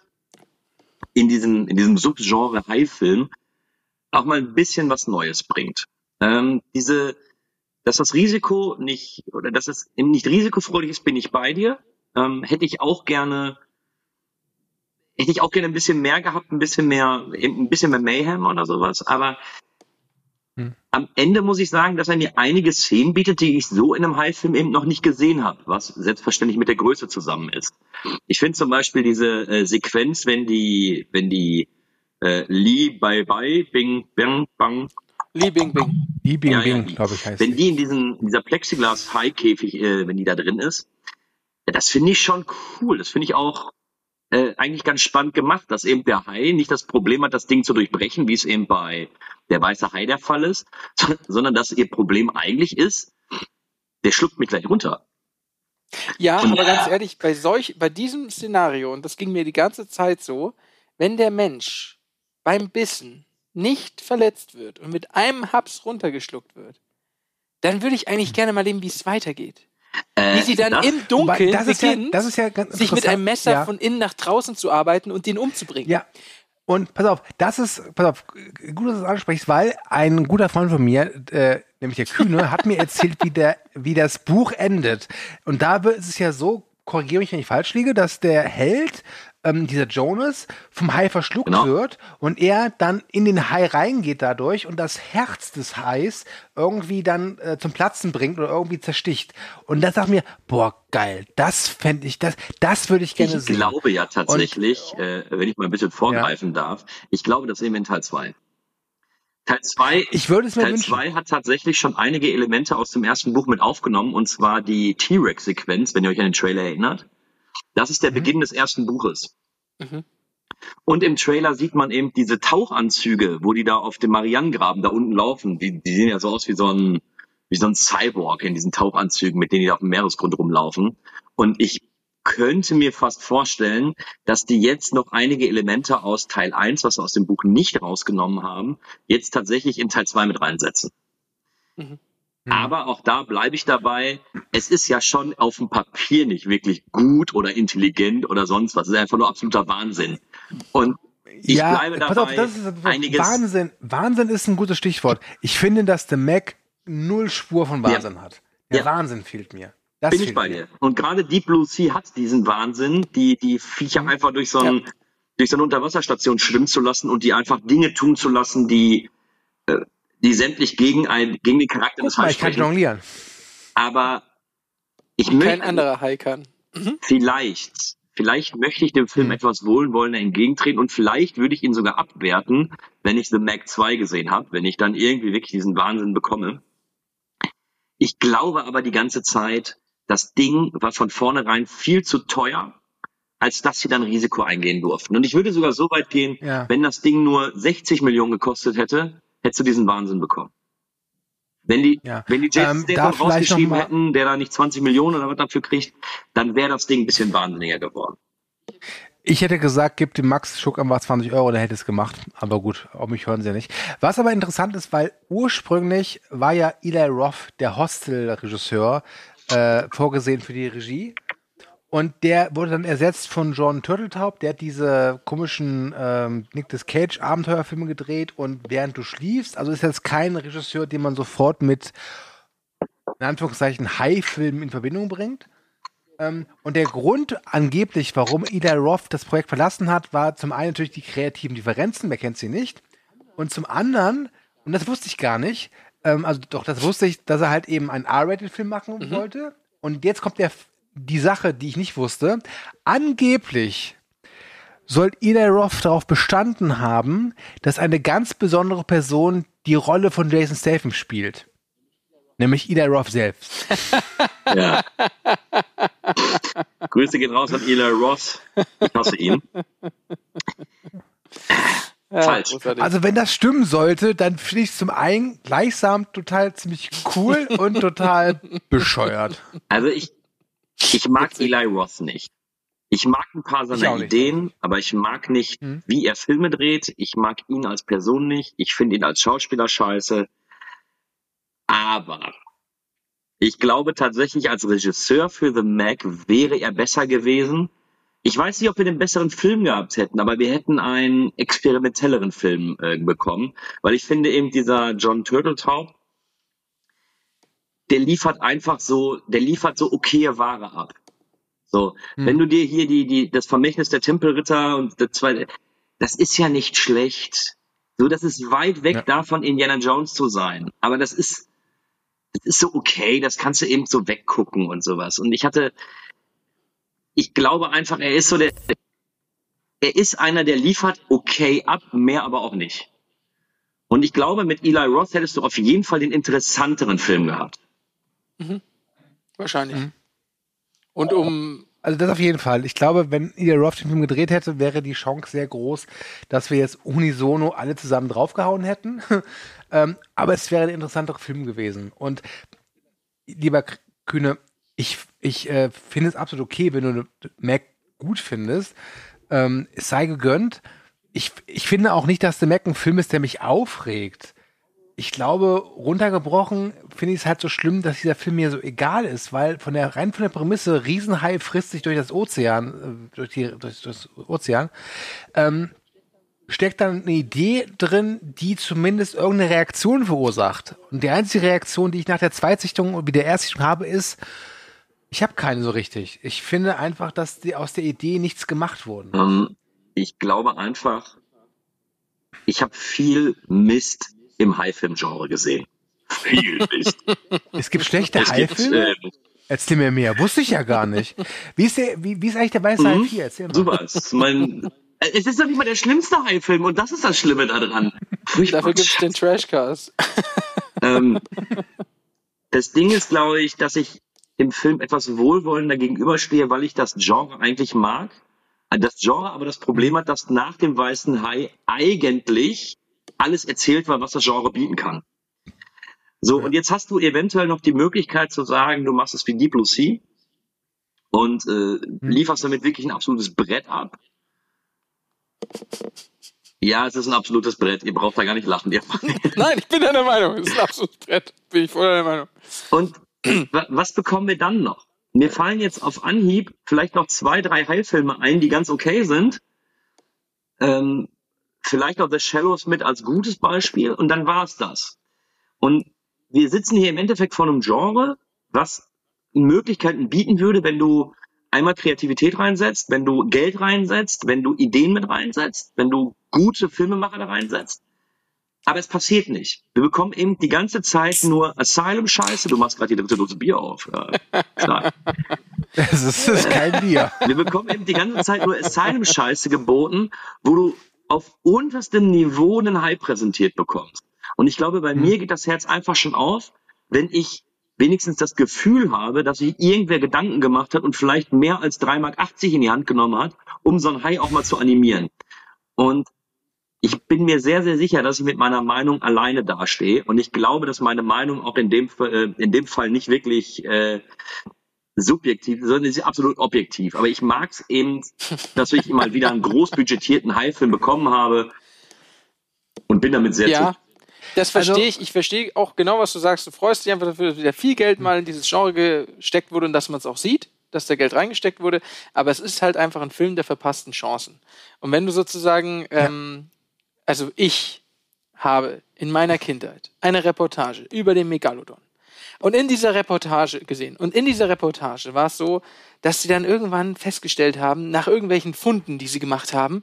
in diesem, in diesem Subgenre High-Film auch mal ein bisschen was Neues bringt. Ähm, diese, dass das Risiko nicht, oder dass es eben nicht risikofreudig ist, bin ich bei dir. Ähm, hätte ich auch gerne, hätte ich auch gerne ein bisschen mehr gehabt, ein bisschen mehr, ein bisschen mehr Mayhem oder sowas, aber Hm. am Ende muss ich sagen, dass er mir einige Szenen bietet, die ich so in einem High-Film eben noch nicht gesehen habe, was selbstverständlich mit der Größe zusammen ist. Ich finde zum Beispiel diese äh, Sequenz, wenn die, wenn die äh, Lee Bye Bye Bing Bang Bang Li Bing Bing. Die Bing Ja, ja, Bing, die. glaube ich, heißt wenn die. in diesen, in dieser Plexiglas-High-Käfig, äh, wenn die da drin ist, ja, das finde ich schon cool. Das finde ich auch äh, eigentlich ganz spannend gemacht, dass eben der Hai nicht das Problem hat, das Ding zu durchbrechen, wie es eben bei der weiße Hai der Fall ist, [laughs] sondern dass ihr Problem eigentlich ist, der schluckt mich gleich runter. Ja, aber ganz [laughs] ehrlich, bei solch, bei diesem Szenario, und das ging mir die ganze Zeit so, wenn der Mensch beim Bissen nicht verletzt wird und mit einem Haps runtergeschluckt wird, dann würde ich eigentlich gerne mal leben, wie es weitergeht. Äh, Wie sie dann das, im Dunkeln das ist ja- beginnt, das ist ja ganz sich mit einem Messer Ja. von innen nach draußen zu arbeiten und den umzubringen. Ja. Und pass auf, das ist, pass auf, gut, dass du das ansprichst, weil ein guter Freund von mir, äh, nämlich der Kühne, [laughs] hat mir erzählt, wie, der, wie das Buch endet. Und da ist es ja so, korrigiere mich, wenn ich falsch liege, dass der Held, ähm, dieser Jonas, vom Hai verschluckt Genau. wird und er dann in den Hai reingeht dadurch und das Herz des Hais irgendwie dann äh, zum Platzen bringt oder irgendwie zersticht. Und da sag mir, boah, geil, das fände ich, das, das würde ich gerne ich sehen. glaube ja tatsächlich, äh, wenn ich mal ein bisschen vorgreifen darf, ich glaube, das eben in Teil 2. Teil 2 Ich würde es mir Teil wünschen. 2 hat tatsächlich schon einige Elemente aus dem ersten Buch mit aufgenommen, und zwar die T-Rex-Sequenz, wenn ihr euch an den Trailer erinnert. Das ist der Beginn des ersten Buches. Mhm. Und im Trailer sieht man eben diese Tauchanzüge, wo die da auf dem Marianengraben da unten laufen. Die, die sehen ja so aus wie so ein, wie so ein Cyborg in diesen Tauchanzügen, mit denen die da auf dem Meeresgrund rumlaufen. Und ich könnte mir fast vorstellen, dass die jetzt noch einige Elemente aus Teil 1, was sie aus dem Buch nicht rausgenommen haben, jetzt tatsächlich in Teil 2 mit reinsetzen. Mhm. Aber auch da bleibe ich dabei. Es ist ja schon auf dem Papier nicht wirklich gut oder intelligent oder sonst was. Es ist einfach nur absoluter Wahnsinn. Und ich bleibe dabei. pass auf, das ist einiges, Wahnsinn. Wahnsinn ist ein gutes Stichwort. Ich finde, dass der Mac null Spur von Wahnsinn hat. Der Ja. Wahnsinn fehlt mir. Das bin ich bei mir. dir. Und gerade Deep Blue Sea hat diesen Wahnsinn, die, die Viecher einfach durch so, ein, durch so eine Unterwasserstation schwimmen zu lassen und die einfach Dinge tun zu lassen, die, äh, die sämtlich gegen, ein, gegen den Charakter des mal, Hais ich kann sprechen. jonglieren. Aber ich Kein möchte anderer Hai kann. vielleicht, vielleicht möchte ich dem Film Hm. etwas wohlwollender entgegentreten und vielleicht würde ich ihn sogar abwerten, wenn ich The Mac 2 gesehen habe, wenn ich dann irgendwie wirklich diesen Wahnsinn bekomme. Ich glaube aber die ganze Zeit, das Ding war von vornherein viel zu teuer, als dass sie dann Risiko eingehen durften. Und ich würde sogar so weit gehen, Ja. wenn das Ding nur 60 Millionen gekostet hätte, hättest du diesen Wahnsinn bekommen. Wenn die, Ja. wenn die Jason Ähm, vielleicht rausgeschrieben hätten, der da nicht 20 Millionen oder was dafür kriegt, dann wäre das Ding ein bisschen wahnsinniger geworden. Ich hätte gesagt, gib dem Max Schuck einfach 20 Euro, der hätte es gemacht. Aber gut, auf mich hören sie ja nicht. Was aber interessant ist, weil ursprünglich war ja Eli Roth, der Hostel-Regisseur, äh, vorgesehen für die Regie. Und der wurde dann ersetzt von John Turteltaub. Der hat diese komischen ähm, Nicolas Cage Abenteuerfilme gedreht und während du schliefst, also ist jetzt kein Regisseur, den man sofort mit in Anführungszeichen High-Filmen in Verbindung bringt. Ähm, und der Grund angeblich, warum Eli Roth das Projekt verlassen hat, war zum einen natürlich die kreativen Differenzen, wer kennt sie nicht. Und zum anderen, und das wusste ich gar nicht, ähm, also doch, das wusste ich, dass er halt eben einen R-Rated-Film machen wollte. Und jetzt kommt der, die Sache, die ich nicht wusste. Angeblich soll Eli Roth darauf bestanden haben, dass eine ganz besondere Person die Rolle von Jason Statham spielt. Nämlich Eli Roth selbst. [laughs] Ja. Grüße gehen raus an Eli Roth. Ich hasse ihn. Ja, Falsch. großartig. Also wenn das stimmen sollte, dann finde ich es zum einen gleichsam total ziemlich cool und total bescheuert. Also ich, ich mag Eli Roth nicht. Ich mag ein paar seiner nicht. Ideen, aber ich mag nicht, Hm. wie er Filme dreht. Ich mag ihn als Person nicht. Ich finde ihn als Schauspieler scheiße. Aber ich glaube tatsächlich, als Regisseur für The Mac wäre er besser gewesen. Ich weiß nicht, ob wir den besseren Film gehabt hätten, aber wir hätten einen experimentelleren Film äh, bekommen, weil ich finde eben dieser John Turteltaub, der liefert einfach so, der liefert so okaye Ware ab. So, wenn du dir hier die, die, das Vermächtnis der Tempelritter und der zweite, das ist ja nicht schlecht. So, das ist weit weg Ja. davon, Indiana Jones zu sein. Aber das ist, das ist so okay, das kannst du eben so weggucken und sowas. Und ich hatte, ich glaube einfach, er ist so der, er ist einer, der liefert okay ab, mehr aber auch nicht. Und ich glaube, mit Eli Roth hättest du auf jeden Fall den interessanteren Film gehabt. Wahrscheinlich. Und um Also das auf jeden Fall. Ich glaube, wenn Eli Roth den Film gedreht hätte, wäre die Chance sehr groß, dass wir jetzt unisono alle zusammen draufgehauen hätten. [laughs] ähm, aber es wäre ein interessanterer Film gewesen. Und lieber Kühne, ich, ich äh, finde es absolut okay, wenn du Mac gut findest. Ähm, es sei gegönnt. Ich, ich finde auch nicht, dass The Mac ein Film ist, der mich aufregt. Ich glaube, runtergebrochen finde ich es halt so schlimm, dass dieser Film mir so egal ist, weil von der rein von der Prämisse Riesenhai frisst sich durch das Ozean, äh, durch, die, durch das Ozean, ähm, steckt dann eine Idee drin, die zumindest irgendeine Reaktion verursacht. Und die einzige Reaktion, die ich nach der Zweitsichtung und wie der Erstsichtung habe, ist, ich habe keine so richtig. Ich finde einfach, dass die aus der Idee nichts gemacht wurde. Ähm, ich glaube einfach, ich habe viel Mist im High-Film-Genre gesehen. Viel Mist. [laughs] Es gibt schlechte es gibt, Haifilme? ähm, Erzähl mir mehr. Wusste ich ja gar nicht. Wie ist, der, wie, wie ist eigentlich der weiße Hai Mhm. 4? Erzähl mal. super. Es ist, mein, äh, es ist doch nicht mal der schlimmste High-Film und das ist das Schlimme daran. Furchtbar. dafür gibt's den Trashcast. Ähm, [laughs] das Ding ist, glaube ich, dass ich dem Film etwas wohlwollender gegenüberstehe, weil ich das Genre eigentlich mag. Das Genre aber das Problem hat, dass nach dem Weißen Hai eigentlich alles erzählt war, was das Genre bieten kann. So, und jetzt hast du eventuell noch die Möglichkeit zu sagen, du machst es wie Deep Blue Sea und äh, lieferst damit wirklich ein absolutes Brett ab. Ja, es ist ein absolutes Brett. Ihr braucht da gar nicht lachen. [laughs] Nein, ich bin deiner Meinung. Das ist ein absolutes Brett. Bin ich voll deiner Meinung. Und wa- was bekommen wir dann noch? Mir fallen jetzt auf Anhieb vielleicht noch zwei, drei Heilfilme ein, die ganz okay sind. Ähm, vielleicht auch The Shallows mit als gutes Beispiel und dann war's das. Und wir sitzen hier im Endeffekt vor einem Genre, was Möglichkeiten bieten würde, wenn du einmal Kreativität reinsetzt, wenn du Geld reinsetzt, wenn du Ideen mit reinsetzt, wenn du gute Filmemacher da reinsetzt. Aber es passiert nicht. Wir bekommen eben die ganze Zeit nur Asylum-Scheiße. Du machst gerade die dritte Dose Bier auf. Ja, klar. Das ist, das ist kein Bier. Wir bekommen eben die ganze Zeit nur Asylum-Scheiße geboten, wo du auf unterstem Niveau einen Hype präsentiert bekommst. Und ich glaube, bei mir geht das Herz einfach schon auf, wenn ich wenigstens das Gefühl habe, dass sich irgendwer Gedanken gemacht hat und vielleicht mehr als 3,80 Mark in die Hand genommen hat, um so ein Hai auch mal zu animieren. Und ich bin mir sehr, sehr sicher, dass ich mit meiner Meinung alleine dastehe. Und ich glaube, dass meine Meinung auch in dem, äh, in dem Fall nicht wirklich äh, subjektiv, sondern sie ist absolut objektiv. Aber ich mag es eben, dass ich mal wieder einen großbudgetierten High-Film bekommen habe und bin damit sehr Ja, zufrieden. das verstehe Also- ich. Ich verstehe auch genau, was du sagst. Du freust dich einfach dafür, dass wieder viel Geld mal in dieses Genre gesteckt wurde und dass man es auch sieht. dass da Geld reingesteckt wurde, aber es ist halt einfach ein Film der verpassten Chancen. Und wenn du sozusagen, ähm, also ich habe in meiner Kindheit eine Reportage über den Megalodon. Und in dieser Reportage gesehen. Und in dieser Reportage war es so, dass sie dann irgendwann festgestellt haben, nach irgendwelchen Funden, die sie gemacht haben,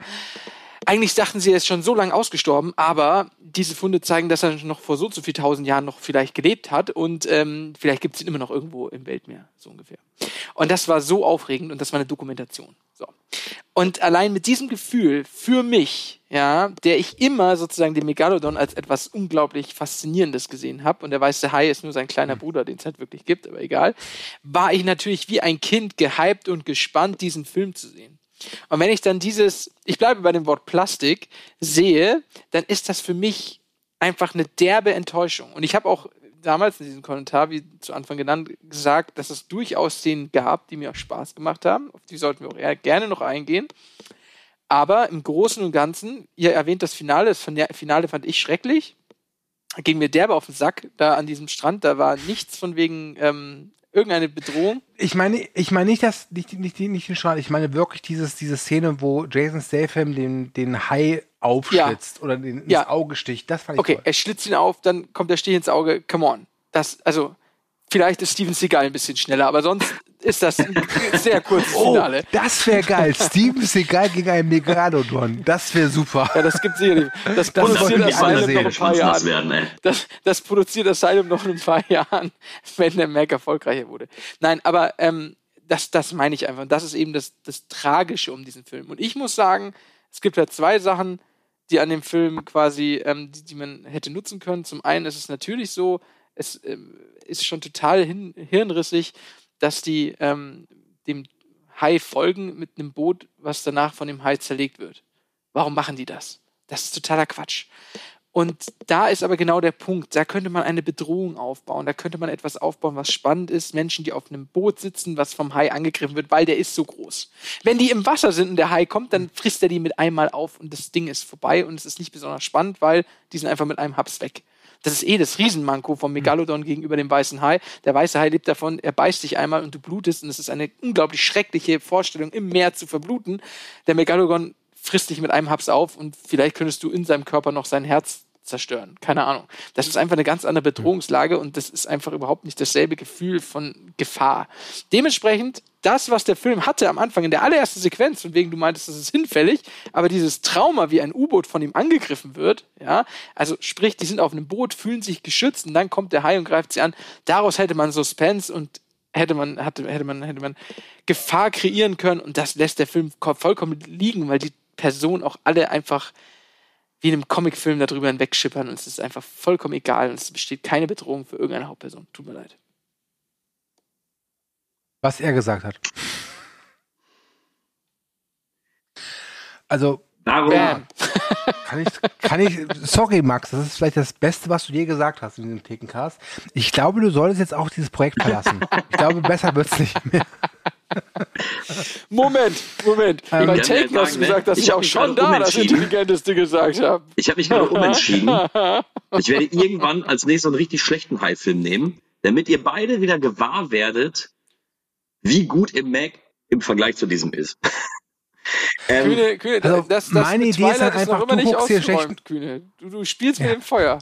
eigentlich dachten sie, er ist schon so lange ausgestorben, aber diese Funde zeigen, dass er noch vor so zu viel tausend Jahren noch vielleicht gelebt hat und ähm, vielleicht gibt es ihn immer noch irgendwo im Weltmeer, so ungefähr. Und das war so aufregend und das war eine Dokumentation. So. Und allein mit diesem Gefühl für mich, ja, der ich immer sozusagen den Megalodon als etwas unglaublich Faszinierendes gesehen habe, und der weiße Hai ist nur sein kleiner Bruder, den es halt wirklich gibt, aber egal, war ich natürlich wie ein Kind gehypt und gespannt, diesen Film zu sehen. Und wenn ich dann dieses, ich bleibe bei dem Wort Plastik, sehe, dann ist das für mich einfach eine derbe Enttäuschung. Und ich habe auch damals in diesem Kommentar, wie zu Anfang genannt, gesagt, dass es durchaus Szenen gab, die mir auch Spaß gemacht haben. Auf die sollten wir auch eher gerne noch eingehen. Aber im Großen und Ganzen, ihr erwähnt das Finale, das Finale fand ich schrecklich. Ging mir derbe auf den Sack da an diesem Strand. Da war nichts von wegen ähm, irgendeine Bedrohung. Ich meine, ich meine nicht, dass nicht, nicht, nicht den Strahl, ich meine wirklich dieses, diese Szene, wo Jason Statham den, den Hai aufschlitzt Ja. oder den ins Ja. Auge sticht. Das fand ich Okay, toll. er schlitzt ihn auf, dann kommt der Stich ins Auge. Come on. Das, also, vielleicht ist Steven Seagal ein bisschen schneller, aber sonst ist das ein sehr kurzes Oh, Finale. das wäre geil. Steven Seagal gegen einen Megalodon. Das wäre super. Ja, das gibt sicherlich. Das Das produziert Asylum noch ein paar Jahren. werden, ey. Das, das produziert Asylum noch in ein paar Jahren, wenn der Mac erfolgreicher wurde. Nein, aber ähm, das, das meine ich einfach. Und das ist eben das, das Tragische um diesen Film. Und ich muss sagen, es gibt ja zwei Sachen, die an dem Film quasi, ähm, die, die man hätte nutzen können. Zum einen ist es natürlich so, es ähm, ist schon total hin, hirnrissig, dass die ähm, dem Hai folgen mit einem Boot, was danach von dem Hai zerlegt wird. Warum machen die das? Das ist totaler Quatsch. Und da ist aber genau der Punkt. Da könnte man eine Bedrohung aufbauen. Da könnte man etwas aufbauen, was spannend ist. Menschen, die auf einem Boot sitzen, was vom Hai angegriffen wird, weil der ist so groß. Wenn die im Wasser sind und der Hai kommt, dann frisst er die mit einmal auf und das Ding ist vorbei und es ist nicht besonders spannend, weil die sind einfach mit einem Haps weg. Das ist eh das Riesenmanko vom Megalodon gegenüber dem weißen Hai. Der weiße Hai lebt davon, er beißt dich einmal und du blutest und es ist eine unglaublich schreckliche Vorstellung, im Meer zu verbluten. Der Megalodon frisst dich mit einem Haps auf und vielleicht könntest du in seinem Körper noch sein Herz zerstören. Keine Ahnung. Das ist einfach eine ganz andere Bedrohungslage und das ist einfach überhaupt nicht dasselbe Gefühl von Gefahr. Dementsprechend, das, was der Film hatte am Anfang in der allerersten Sequenz, von wegen du meintest, das ist hinfällig, aber dieses Trauma, wie ein U-Boot von ihm angegriffen wird, ja, also sprich, die sind auf einem Boot, fühlen sich geschützt und dann kommt der Hai und greift sie an. Daraus hätte man Suspense und hätte man, hatte, hätte man, hätte man Gefahr kreieren können und das lässt der Film ko- vollkommen liegen, weil die Personen auch alle einfach wie in einem Comicfilm darüber hinwegschippern und es ist einfach vollkommen egal und es besteht keine Bedrohung für irgendeine Hauptperson. Tut mir leid. Was er gesagt hat. Also, Bam. [laughs] kann ich, kann ich, sorry Max, das ist vielleicht das Beste, was du je gesagt hast in diesem Thekencast. Ich glaube, du solltest jetzt auch dieses Projekt verlassen. Ich glaube, besser wird's nicht mehr. [laughs] Moment, Moment. Bei kann Taken ja hast du gesagt, dass Ich auch schon da das. Intelligenteste gesagt habe. ich habe mich gerade umentschieden. [laughs] Ich werde irgendwann als nächstes einen richtig schlechten Hai-Film nehmen, damit ihr beide wieder gewahr werdet, wie gut im Mac im Vergleich zu diesem ist. [laughs] ähm, Kühne, Kühne, Also, das, das meine Idee ist Twilight halt noch einfach, immer du nicht guckst hier ausgeräumt, Kühne. Du, du spielst mit dem Feuer.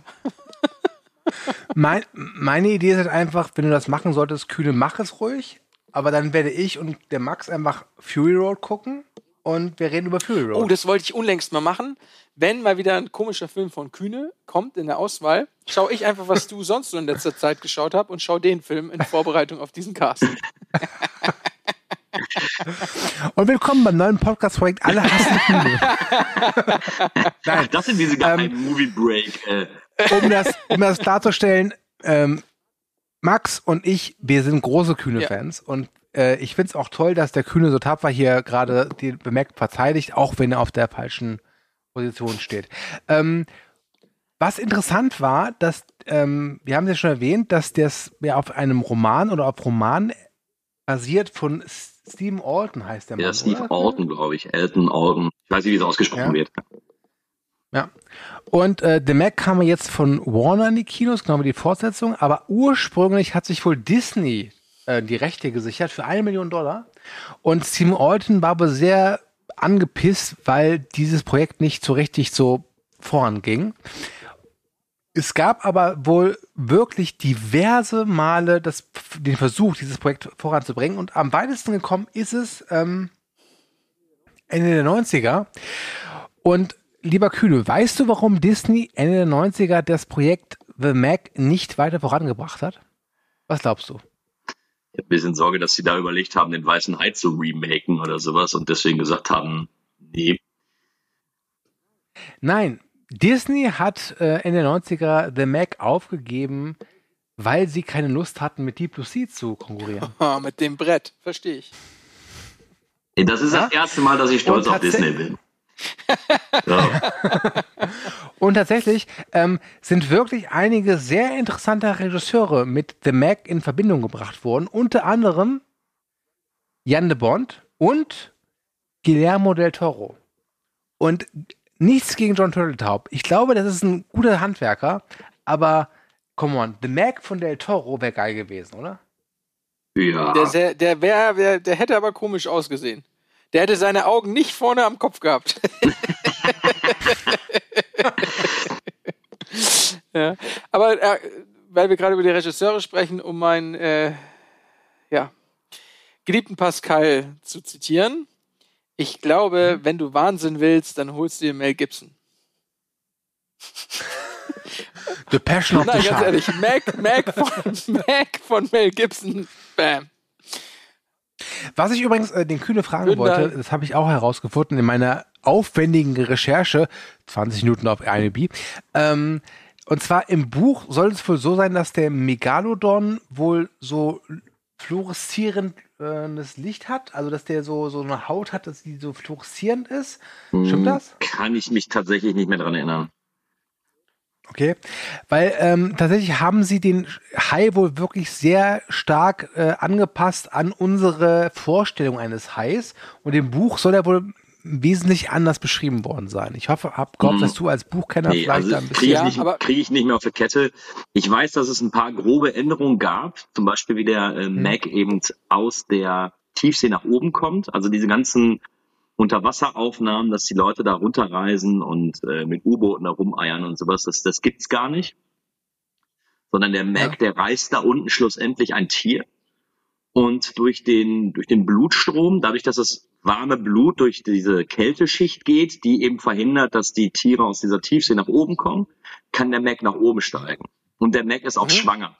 Mein, meine Idee ist halt einfach, wenn du das machen solltest, Kühne, mach es ruhig. Aber dann werde ich und der Max einfach Fury Road gucken und wir reden über Fury Road. Oh, das wollte ich unlängst mal machen. Wenn mal wieder ein komischer Film von Kühne kommt in der Auswahl, schaue ich einfach, was du sonst so in letzter Zeit geschaut hast und schau den Film in Vorbereitung auf diesen Cast. Und willkommen beim neuen Podcast-Projekt Alle hassen Kühne. Nein, das sind diese geheimen Movie Break. Äh, um das, um das klarzustellen, ähm, Max und ich, wir sind große Kühne-Fans und äh, ich find's auch toll, dass der Kühne so tapfer hier gerade die bemerkt verteidigt, auch wenn er auf der falschen Position steht. Ähm, was interessant war, dass, ähm, wir haben es ja schon erwähnt, dass das ja auf einem Roman oder auf Roman basiert von Stephen Alton heißt der Mann. ja, Steve oder? Alton, glaube ich. Elton Alton. Ich weiß nicht, wie es ausgesprochen Ja. wird. Ja. Und äh, The Mac kam jetzt von Warner in die Kinos, genau wie die Fortsetzung, aber ursprünglich hat sich wohl Disney äh, die Rechte gesichert für eine Million Dollar. Und Steve Alton war aber sehr angepisst, weil dieses Projekt nicht so richtig so voranging. Es gab aber wohl wirklich diverse Male das, den Versuch, dieses Projekt voranzubringen. Und am weitesten gekommen ist es ähm, Ende der 90er. Und lieber Kühne, weißt du, warum Disney Ende der 90er das Projekt The Mac nicht weiter vorangebracht hat? Was glaubst du? Ich habe ein bisschen Sorge, dass sie da überlegt haben, den Weißen Hai zu remaken oder sowas und deswegen gesagt haben, nee. Nein, Disney hat äh, Ende der 90er The Mac aufgegeben, weil sie keine Lust hatten, mit Deep Blue Sea zu konkurrieren. Ah, [laughs] mit dem Brett, verstehe ich. Das ist das erste Mal, dass ich stolz auf Disney bin. Ja. [laughs] Und tatsächlich ähm, sind wirklich einige sehr interessante Regisseure mit The Mac in Verbindung gebracht worden. Unter anderem Jan de Bond und Guillermo del Toro. Und nichts gegen John Turteltaub. Ich glaube, das ist ein guter Handwerker, aber come on, The Mac von del Toro wäre geil gewesen, oder? ja. Der, sehr- der, wär, der, der hätte aber komisch ausgesehen. Der hätte seine Augen nicht vorne am Kopf gehabt. [laughs] ja. Aber äh, weil wir gerade über die Regisseure sprechen, um meinen äh, ja, geliebten Pascal zu zitieren. Ich glaube, wenn du Wahnsinn willst, dann holst du dir Mel Gibson. The Passion of Nein, the ganz Shark. ehrlich, Mac, Mac, von, Mac von Mel Gibson. Bam. Was ich übrigens äh, den Kühne fragen Guten wollte, Dank. das habe ich auch herausgefunden in meiner aufwendigen Recherche, 20 Minuten auf IMDb. Ähm, und zwar im Buch soll es wohl so sein, dass der Megalodon wohl so fluoreszierendes Licht hat, also dass der so, so eine Haut hat, dass die so fluoreszierend ist. Stimmt das? Kann ich mich tatsächlich nicht mehr dran erinnern. Okay, weil ähm, tatsächlich haben sie den Hai wohl wirklich sehr stark äh, angepasst an unsere Vorstellung eines Hais und im Buch soll er wohl wesentlich anders beschrieben worden sein. Ich hoffe, hab gehofft, Mhm. dass du als Buchkenner Nee, vielleicht also da ein kriege bisschen. ich, Ja, nicht, krieg ich nicht mehr auf die Kette. Ich weiß, dass es ein paar grobe Änderungen gab, zum Beispiel wie der äh, Mac eben aus der Tiefsee nach oben kommt. Also diese ganzen Unterwasseraufnahmen, dass die Leute da runterreisen und äh, mit U-Booten da rumeiern und sowas, das, das gibt's gar nicht. Sondern der Mac, Ja. der reißt da unten schlussendlich ein Tier. Und durch den, durch den Blutstrom, dadurch, dass das warme Blut durch diese Kälteschicht geht, die eben verhindert, dass die Tiere aus dieser Tiefsee nach oben kommen, kann der Mac nach oben steigen. Und der Mac ist auch Mhm. schwanger.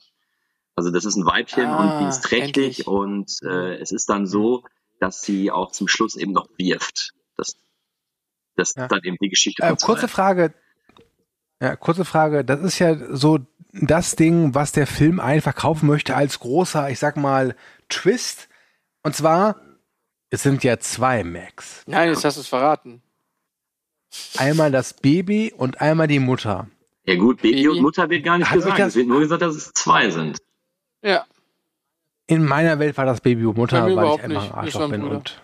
Also das ist ein Weibchen Ah, und die ist trächtig endlich. und äh, es ist dann so, dass sie auch zum Schluss eben noch wirft. Das, das Ja. ist dann eben die Geschichte. Äh, kurze Frage. Ja, kurze Frage. Das ist ja so das Ding, was der Film einfach kaufen möchte als großer, ich sag mal, Twist. Und zwar, es sind ja zwei Macs. Nein, jetzt hast du es verraten. Einmal das Baby und einmal die Mutter. Ja gut, Baby, Baby. und Mutter wird gar nicht Hat gesagt. Es wird nur gesagt, dass es zwei sind. Ja. In meiner Welt war das Baby und Mutter, Bei mir weil ich überhaupt einfach nicht. ein Arschloch bin. Und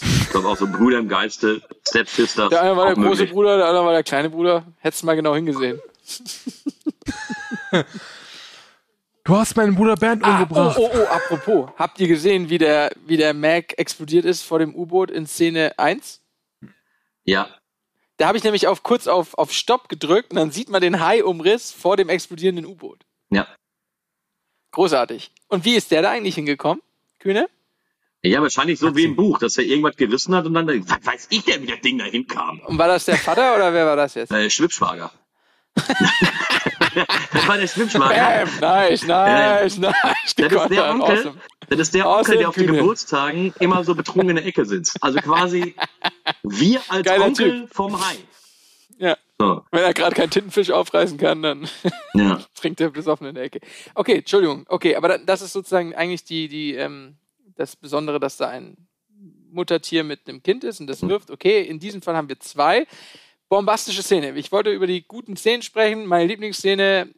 Ich glaube auch so Brüder im Geiste, Stepsisters. Der eine war der auch große möglich. Bruder, der andere war der kleine Bruder. Hättest du mal genau hingesehen. [laughs] du hast meinen Bruder Bernd Ah, oh, umgebracht. oh, oh, apropos. Habt ihr gesehen, wie der, wie der Mac explodiert ist vor dem U-Boot in Szene 1? Ja, Da habe ich nämlich auf, kurz auf, auf Stopp gedrückt und dann sieht man den Hai-Umriss vor dem explodierenden U-Boot. ja. Großartig. Und wie ist der da eigentlich hingekommen? Kühne? Ja, wahrscheinlich so wie im Buch, dass er irgendwas gerissen hat und dann, was weiß ich denn, wie das Ding da hinkam? Und war das der Vater oder wer war das jetzt? Äh, Schwippschwager. [laughs] das war der Schwippschwager. Bam, nice, nice, nice. Das ist der Onkel, awesome. das ist der Onkel, der auf den. Geburtstagen immer so betrunken in der Ecke sitzt. Also quasi [laughs] wir als Geiler Onkel vom Hai. So, Wenn er gerade keinen Tintenfisch aufreißen kann, dann ja. [laughs] trinkt er besoffen in der Ecke. Okay, Entschuldigung. Okay, aber da- das ist sozusagen eigentlich die, die, ähm, das Besondere, dass da ein Muttertier mit einem Kind ist und das wirft. Okay, in diesem Fall haben wir zwei. Bombastische Szene. Ich wollte über die guten Szenen sprechen. Meine Lieblingsszene.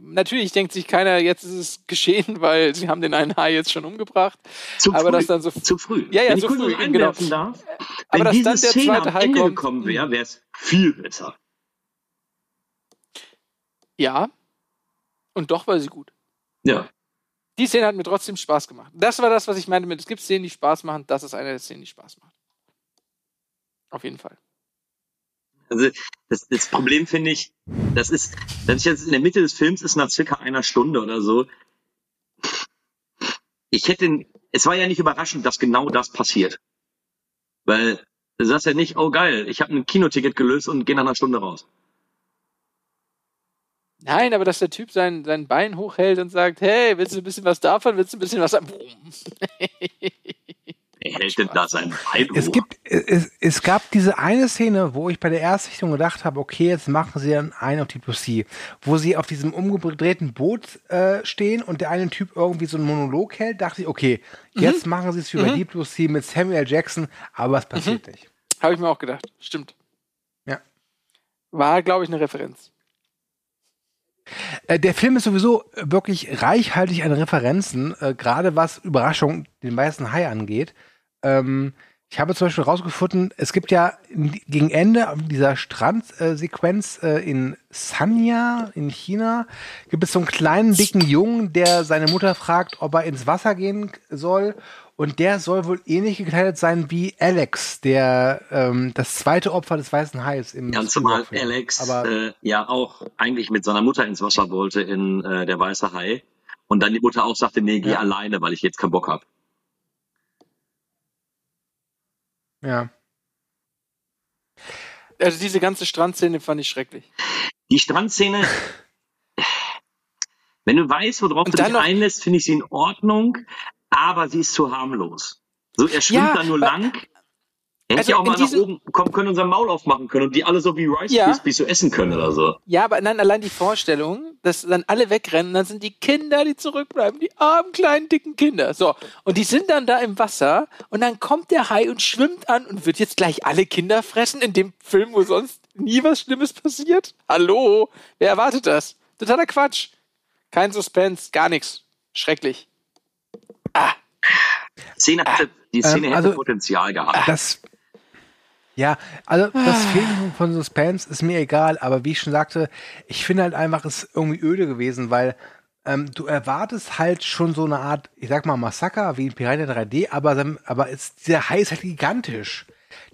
Natürlich denkt sich keiner, jetzt ist es geschehen, [laughs] weil sie haben den einen Hai jetzt schon umgebracht. Zu Aber früh. das dann so- zu früh. Ja, ja, Wenn so früh, genau. darf, Aber dass dann der Szene zweite Hai kommt- gekommen wäre, wäre es viel besser. Ja. Und doch war sie gut. Ja. Die Szene hat mir trotzdem Spaß gemacht. Das war das, was ich meinte mit, es gibt Szenen, die Spaß machen. Das ist eine der Szenen, die Spaß macht. Auf jeden Fall. Also das, das Problem finde ich, das ist, wenn ich jetzt in der Mitte des Films ist nach circa einer Stunde oder so. Ich hätte, es war ja nicht überraschend, dass genau das passiert, weil du sagst ja nicht, oh geil, ich habe ein Kinoticket gelöst und gehe nach einer Stunde raus. Nein, aber dass der Typ sein, sein Bein hochhält und sagt, hey, willst du ein bisschen was davon? Willst du ein bisschen was am Denn da sein Es gibt, es, es gab diese eine Szene, wo ich bei der Erstsichtung gedacht habe, okay, jetzt machen sie dann einen auf die Lucy, wo sie auf diesem umgedrehten Boot äh, stehen und der eine Typ irgendwie so einen Monolog hält, dachte ich, okay, jetzt machen sie es wie bei Deep Lucy mit Samuel Jackson, aber es passiert nicht. Habe ich mir auch gedacht. Stimmt. Ja. War, glaube ich, eine Referenz. Äh, der Film ist sowieso wirklich reichhaltig an Referenzen, äh, gerade was Überraschung den weißen Hai angeht. Ähm, ich habe zum Beispiel rausgefunden, es gibt ja gegen Ende dieser Strandsequenz äh, in Sanya in China, gibt es so einen kleinen, dicken Jungen, der seine Mutter fragt, ob er ins Wasser gehen soll. Und der soll wohl ähnlich gekleidet sein wie Alex, der ähm, das zweite Opfer des weißen Hais im Ganz normal. Alex Aber äh, ja auch eigentlich mit seiner Mutter ins Wasser wollte in äh, der Weiße Hai und dann die Mutter auch sagte, nee, geh Ja. alleine, weil ich jetzt keinen Bock hab. Ja. Also diese ganze Strandszene fand ich schrecklich. Die Strandszene, wenn du weißt, worauf du dich noch- einlässt, finde ich sie in Ordnung, aber sie ist zu harmlos. So, er schwimmt Ja, da nur weil- lang. Er Also hätte ja auch mal nach oben kommen können und sein Maul aufmachen können und die alle so wie Rice Ja. Krispies so essen können oder so. Ja, aber nein, allein die Vorstellung, dass dann alle wegrennen, dann sind die Kinder, die zurückbleiben, die armen, kleinen, dicken Kinder. So. Und die sind dann da im Wasser und dann kommt der Hai und schwimmt an und wird jetzt gleich alle Kinder fressen in dem Film, wo sonst nie was Schlimmes passiert? Hallo? Wer erwartet das? Totaler Quatsch. Kein Suspense, gar nichts. Schrecklich. Die Szene hatte, die Szene Ähm, hätte also- Potenzial gehabt. Das. Ja, also das Fehlen von Suspense ist mir egal, aber wie ich schon sagte, ich finde halt einfach, es ist irgendwie öde gewesen, weil ähm, du erwartest halt schon so eine Art, ich sag mal, Massaker wie in Piranha 3D, aber, aber ist, dieser Hai ist halt gigantisch.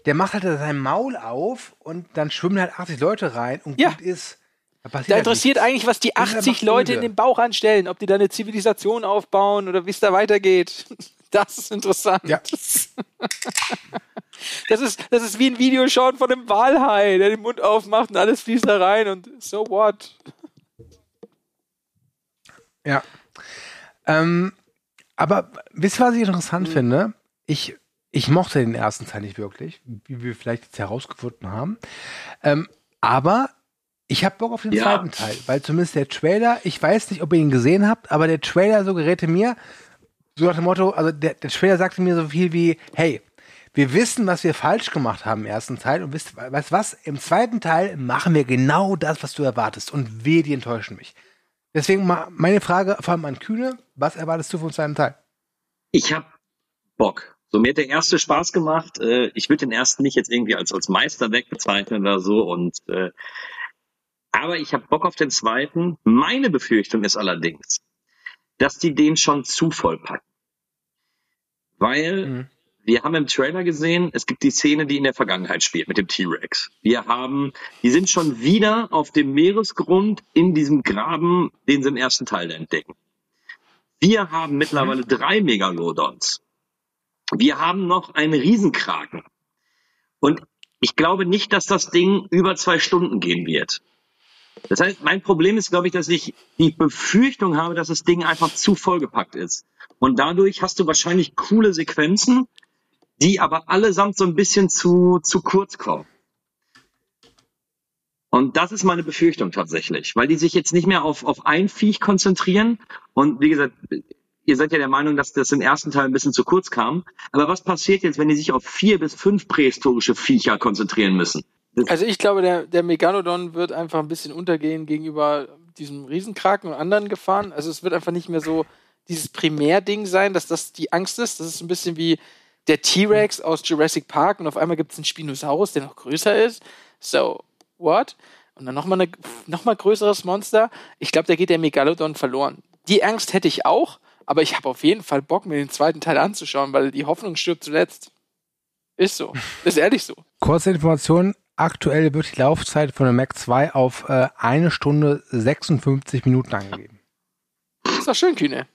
Der macht halt sein Maul auf und dann schwimmen halt 80 Leute rein und Ja. gut ist. Da, Da halt interessiert nichts. eigentlich, was die Das ist 80 einfach Leute in den Bauch anstellen, ob die da eine Zivilisation aufbauen oder wie es da weitergeht. [laughs] Das ist interessant. Ja. [laughs] Das ist, das ist wie ein Video schauen von einem Walhai, der den Mund aufmacht und alles fließt da rein und so what? Ja. Ähm, aber wisst ihr, was ich interessant Mhm. finde? Ich, ich mochte den ersten Teil nicht wirklich, wie wir vielleicht jetzt herausgefunden haben. Ähm, aber ich habe Bock auf den Ja. zweiten Teil, weil zumindest der Trailer, ich weiß nicht, ob ihr ihn gesehen habt, aber der Trailer suggerierte mir, so nach dem Motto, also der, der Trailer sagte mir so viel wie, hey, wir wissen, was wir falsch gemacht haben im ersten Teil und wisst, weißt was, im zweiten Teil machen wir genau das, was du erwartest und wir, die enttäuschen mich. Deswegen meine Frage vor allem an Kühne, was erwartest du vom zweiten Teil? Ich hab Bock. So, mir hat der erste Spaß gemacht. Äh, ich würde den ersten nicht jetzt irgendwie als, als Meisterwerk bezeichnen oder so. Und äh, aber ich habe Bock auf den zweiten. Meine Befürchtung ist allerdings, dass die den schon zu voll packen. Weil Mhm. wir haben im Trailer gesehen, es gibt die Szene, die in der Vergangenheit spielt mit dem T-Rex. Wir haben, die sind schon wieder auf dem Meeresgrund in diesem Graben, den sie im ersten Teil entdecken. Wir haben mittlerweile drei Megalodons. Wir haben noch einen Riesenkraken. Und ich glaube nicht, dass das Ding über zwei Stunden gehen wird. Das heißt, mein Problem ist, glaube ich, dass ich die Befürchtung habe, dass das Ding einfach zu vollgepackt ist. Und dadurch hast du wahrscheinlich coole Sequenzen, die aber allesamt so ein bisschen zu, zu kurz kommen. Und das ist meine Befürchtung tatsächlich, weil die sich jetzt nicht mehr auf, auf ein Viech konzentrieren. Und wie gesagt, ihr seid ja der Meinung, dass das im ersten Teil ein bisschen zu kurz kam. Aber was passiert jetzt, wenn die sich auf vier bis fünf prähistorische Viecher konzentrieren müssen? Also ich glaube, der, der Megalodon wird einfach ein bisschen untergehen gegenüber diesem Riesenkraken und anderen Gefahren. Also es wird einfach nicht mehr so dieses Primärding sein, dass das die Angst ist. Das ist ein bisschen wie der T-Rex aus Jurassic Park und auf einmal gibt es einen Spinosaurus, der noch größer ist. So, what? Und dann nochmal ein noch mal größeres Monster. Ich glaube, da geht der Megalodon verloren. Die Angst hätte ich auch, Aber ich habe auf jeden Fall Bock, mir den zweiten Teil anzuschauen, weil die Hoffnung stirbt zuletzt. Ist so. Ist ehrlich so. Kurze Information. Aktuell wird die Laufzeit von der Mac 2 auf äh, eine Stunde 56 Minuten angegeben. Ist doch schön, Kühne.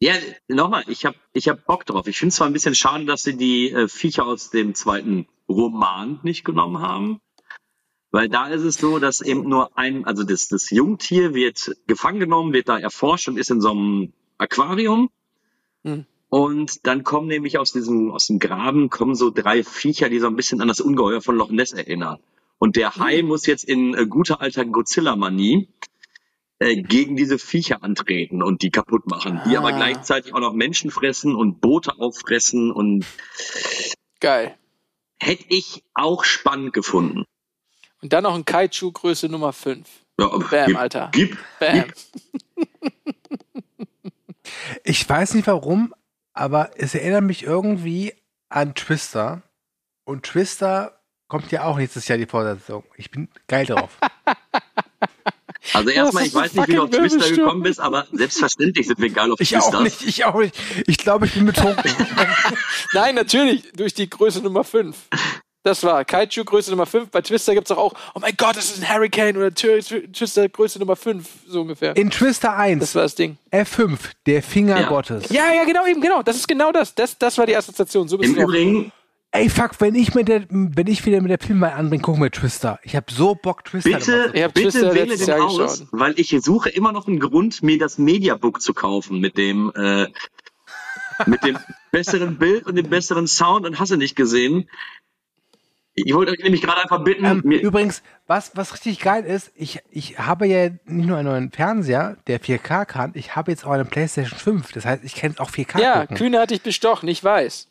Ja, nochmal, ich hab, ich hab Bock drauf. Ich finde es zwar ein bisschen schade, dass sie die äh, Viecher aus dem zweiten Roman nicht genommen haben. Weil da ist es so, dass eben nur ein, also das, das Jungtier wird gefangen genommen, wird da erforscht und ist in so einem Aquarium. Hm. Und dann kommen nämlich aus diesem, aus dem Graben kommen so drei Viecher, die so ein bisschen an das Ungeheuer von Loch Ness erinnern. Und der Hai muss jetzt in äh, guter alter Godzilla-Manie äh, gegen diese Viecher antreten und die kaputt machen, die aber Ah. gleichzeitig auch noch Menschen fressen und Boote auffressen und Geil. hätte ich auch spannend gefunden. Und dann noch ein Kaiju Größe Nummer 5. Ja, Bam, gib, Alter. Gib, Bam. [laughs] Ich weiß nicht warum, aber es erinnert mich irgendwie an Twister. Und Twister kommt ja auch nächstes Jahr die Fortsetzung. Ich bin geil drauf. [laughs] Also erstmal, ich weiß nicht, wie du auf Twister Wirbelsturm. gekommen bist, aber selbstverständlich sind wir geil auf Ich Twister. auch nicht, ich auch nicht. Ich glaube, ich bin betrunken. [laughs] Nein, natürlich, durch die Größe Nummer 5. Das war Kaiju Größe Nummer 5. Bei Twister gibt es auch, oh mein Gott, das ist ein Hurricane oder Tw- Tw- Twister Größe Nummer 5, so ungefähr. In Twister Das 1, war das Ding. F5, der Finger Ja. Gottes. Ja, ja, genau, eben, genau. Das ist genau das. Das, das war die Assoziation. So bist Im. Übrigen, Ey, fuck, wenn ich, mit der, wenn ich wieder mit der Filmwahl anbringe, gucken wir Twister. Ich habe so Bock, Twister bitte, Ich hab bitte Twister wähle den aus, weil ich suche immer noch einen Grund, mir das Mediabook zu kaufen mit dem, äh, mit dem [laughs] besseren Bild und dem besseren Sound und hast du nicht gesehen. Ich wollte euch nämlich gerade einfach bitten, Ähm, mir, übrigens, was, was richtig geil ist, ich, ich habe ja nicht nur einen neuen Fernseher, der 4K kann, ich habe jetzt auch eine PlayStation 5. Das heißt, ich kann es auch 4K Ja, gucken. Kühne hat dich bestochen, ich weiß.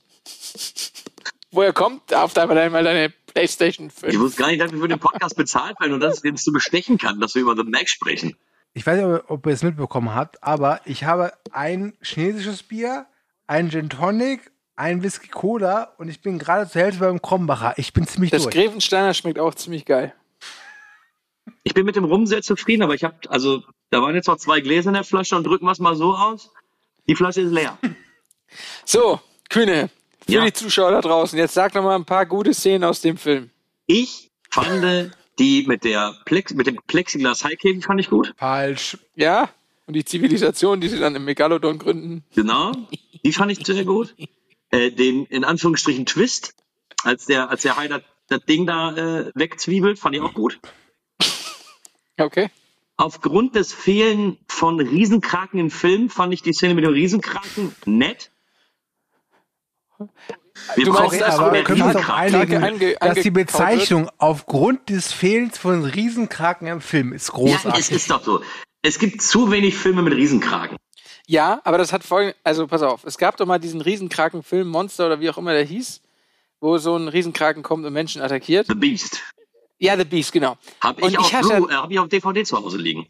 Woher kommt auf einmal deine Playstation 5? ich wusste gar nicht, dass wir für den Podcast [laughs] bezahlt werden und dass es uns so bestechen kann, dass wir über The Mac sprechen. Ich weiß nicht, ob, ob ihr es mitbekommen habt, aber ich habe ein chinesisches Bier, ein Gin Tonic, ein Whisky Cola und ich bin gerade zur Hälfte beim Krombacher. Ich bin ziemlich Das durch. Grevensteiner schmeckt auch ziemlich geil. Ich bin mit dem Rum sehr zufrieden, aber ich habe, also, da waren jetzt noch zwei Gläser in der Flasche und drücken wir es mal so aus. Die Flasche ist leer. [laughs] So, Kühne, für Ja. die Zuschauer da draußen, jetzt sag noch mal ein paar gute Szenen aus dem Film. Ich fand die mit der Plex, mit dem Plexiglas Highkäfig fand ich gut. Falsch. Ja? Und die Zivilisation, die sie dann im Megalodon gründen. Genau. Die fand ich sehr gut. Äh, den, in Anführungsstrichen, Twist, als der, als der Hai das, das Ding da äh, wegzwiebelt, fand ich auch gut. Okay. Aufgrund des Fehlen von Riesenkraken im Film fand ich die Szene mit dem Riesenkraken nett. Wir Du meinst, brauchen dass Aber können wir uns auch Riesenkrake einigen, ange- dass die Bezeichnung aufgrund des Fehlens von Riesenkraken im Film ist Ja, großartig. es ist doch so. Es gibt zu wenig Filme mit Riesenkraken. Ja, aber das hat folgende, also pass auf, es gab doch mal diesen Riesenkraken-Film, Monster oder wie auch immer der hieß, wo so ein Riesenkraken kommt und Menschen attackiert. The Beast. Ja, The Beast, genau. Habe Und ich, ich auf hatte- Blu- äh, hab ich auf DVD zu Hause liegen.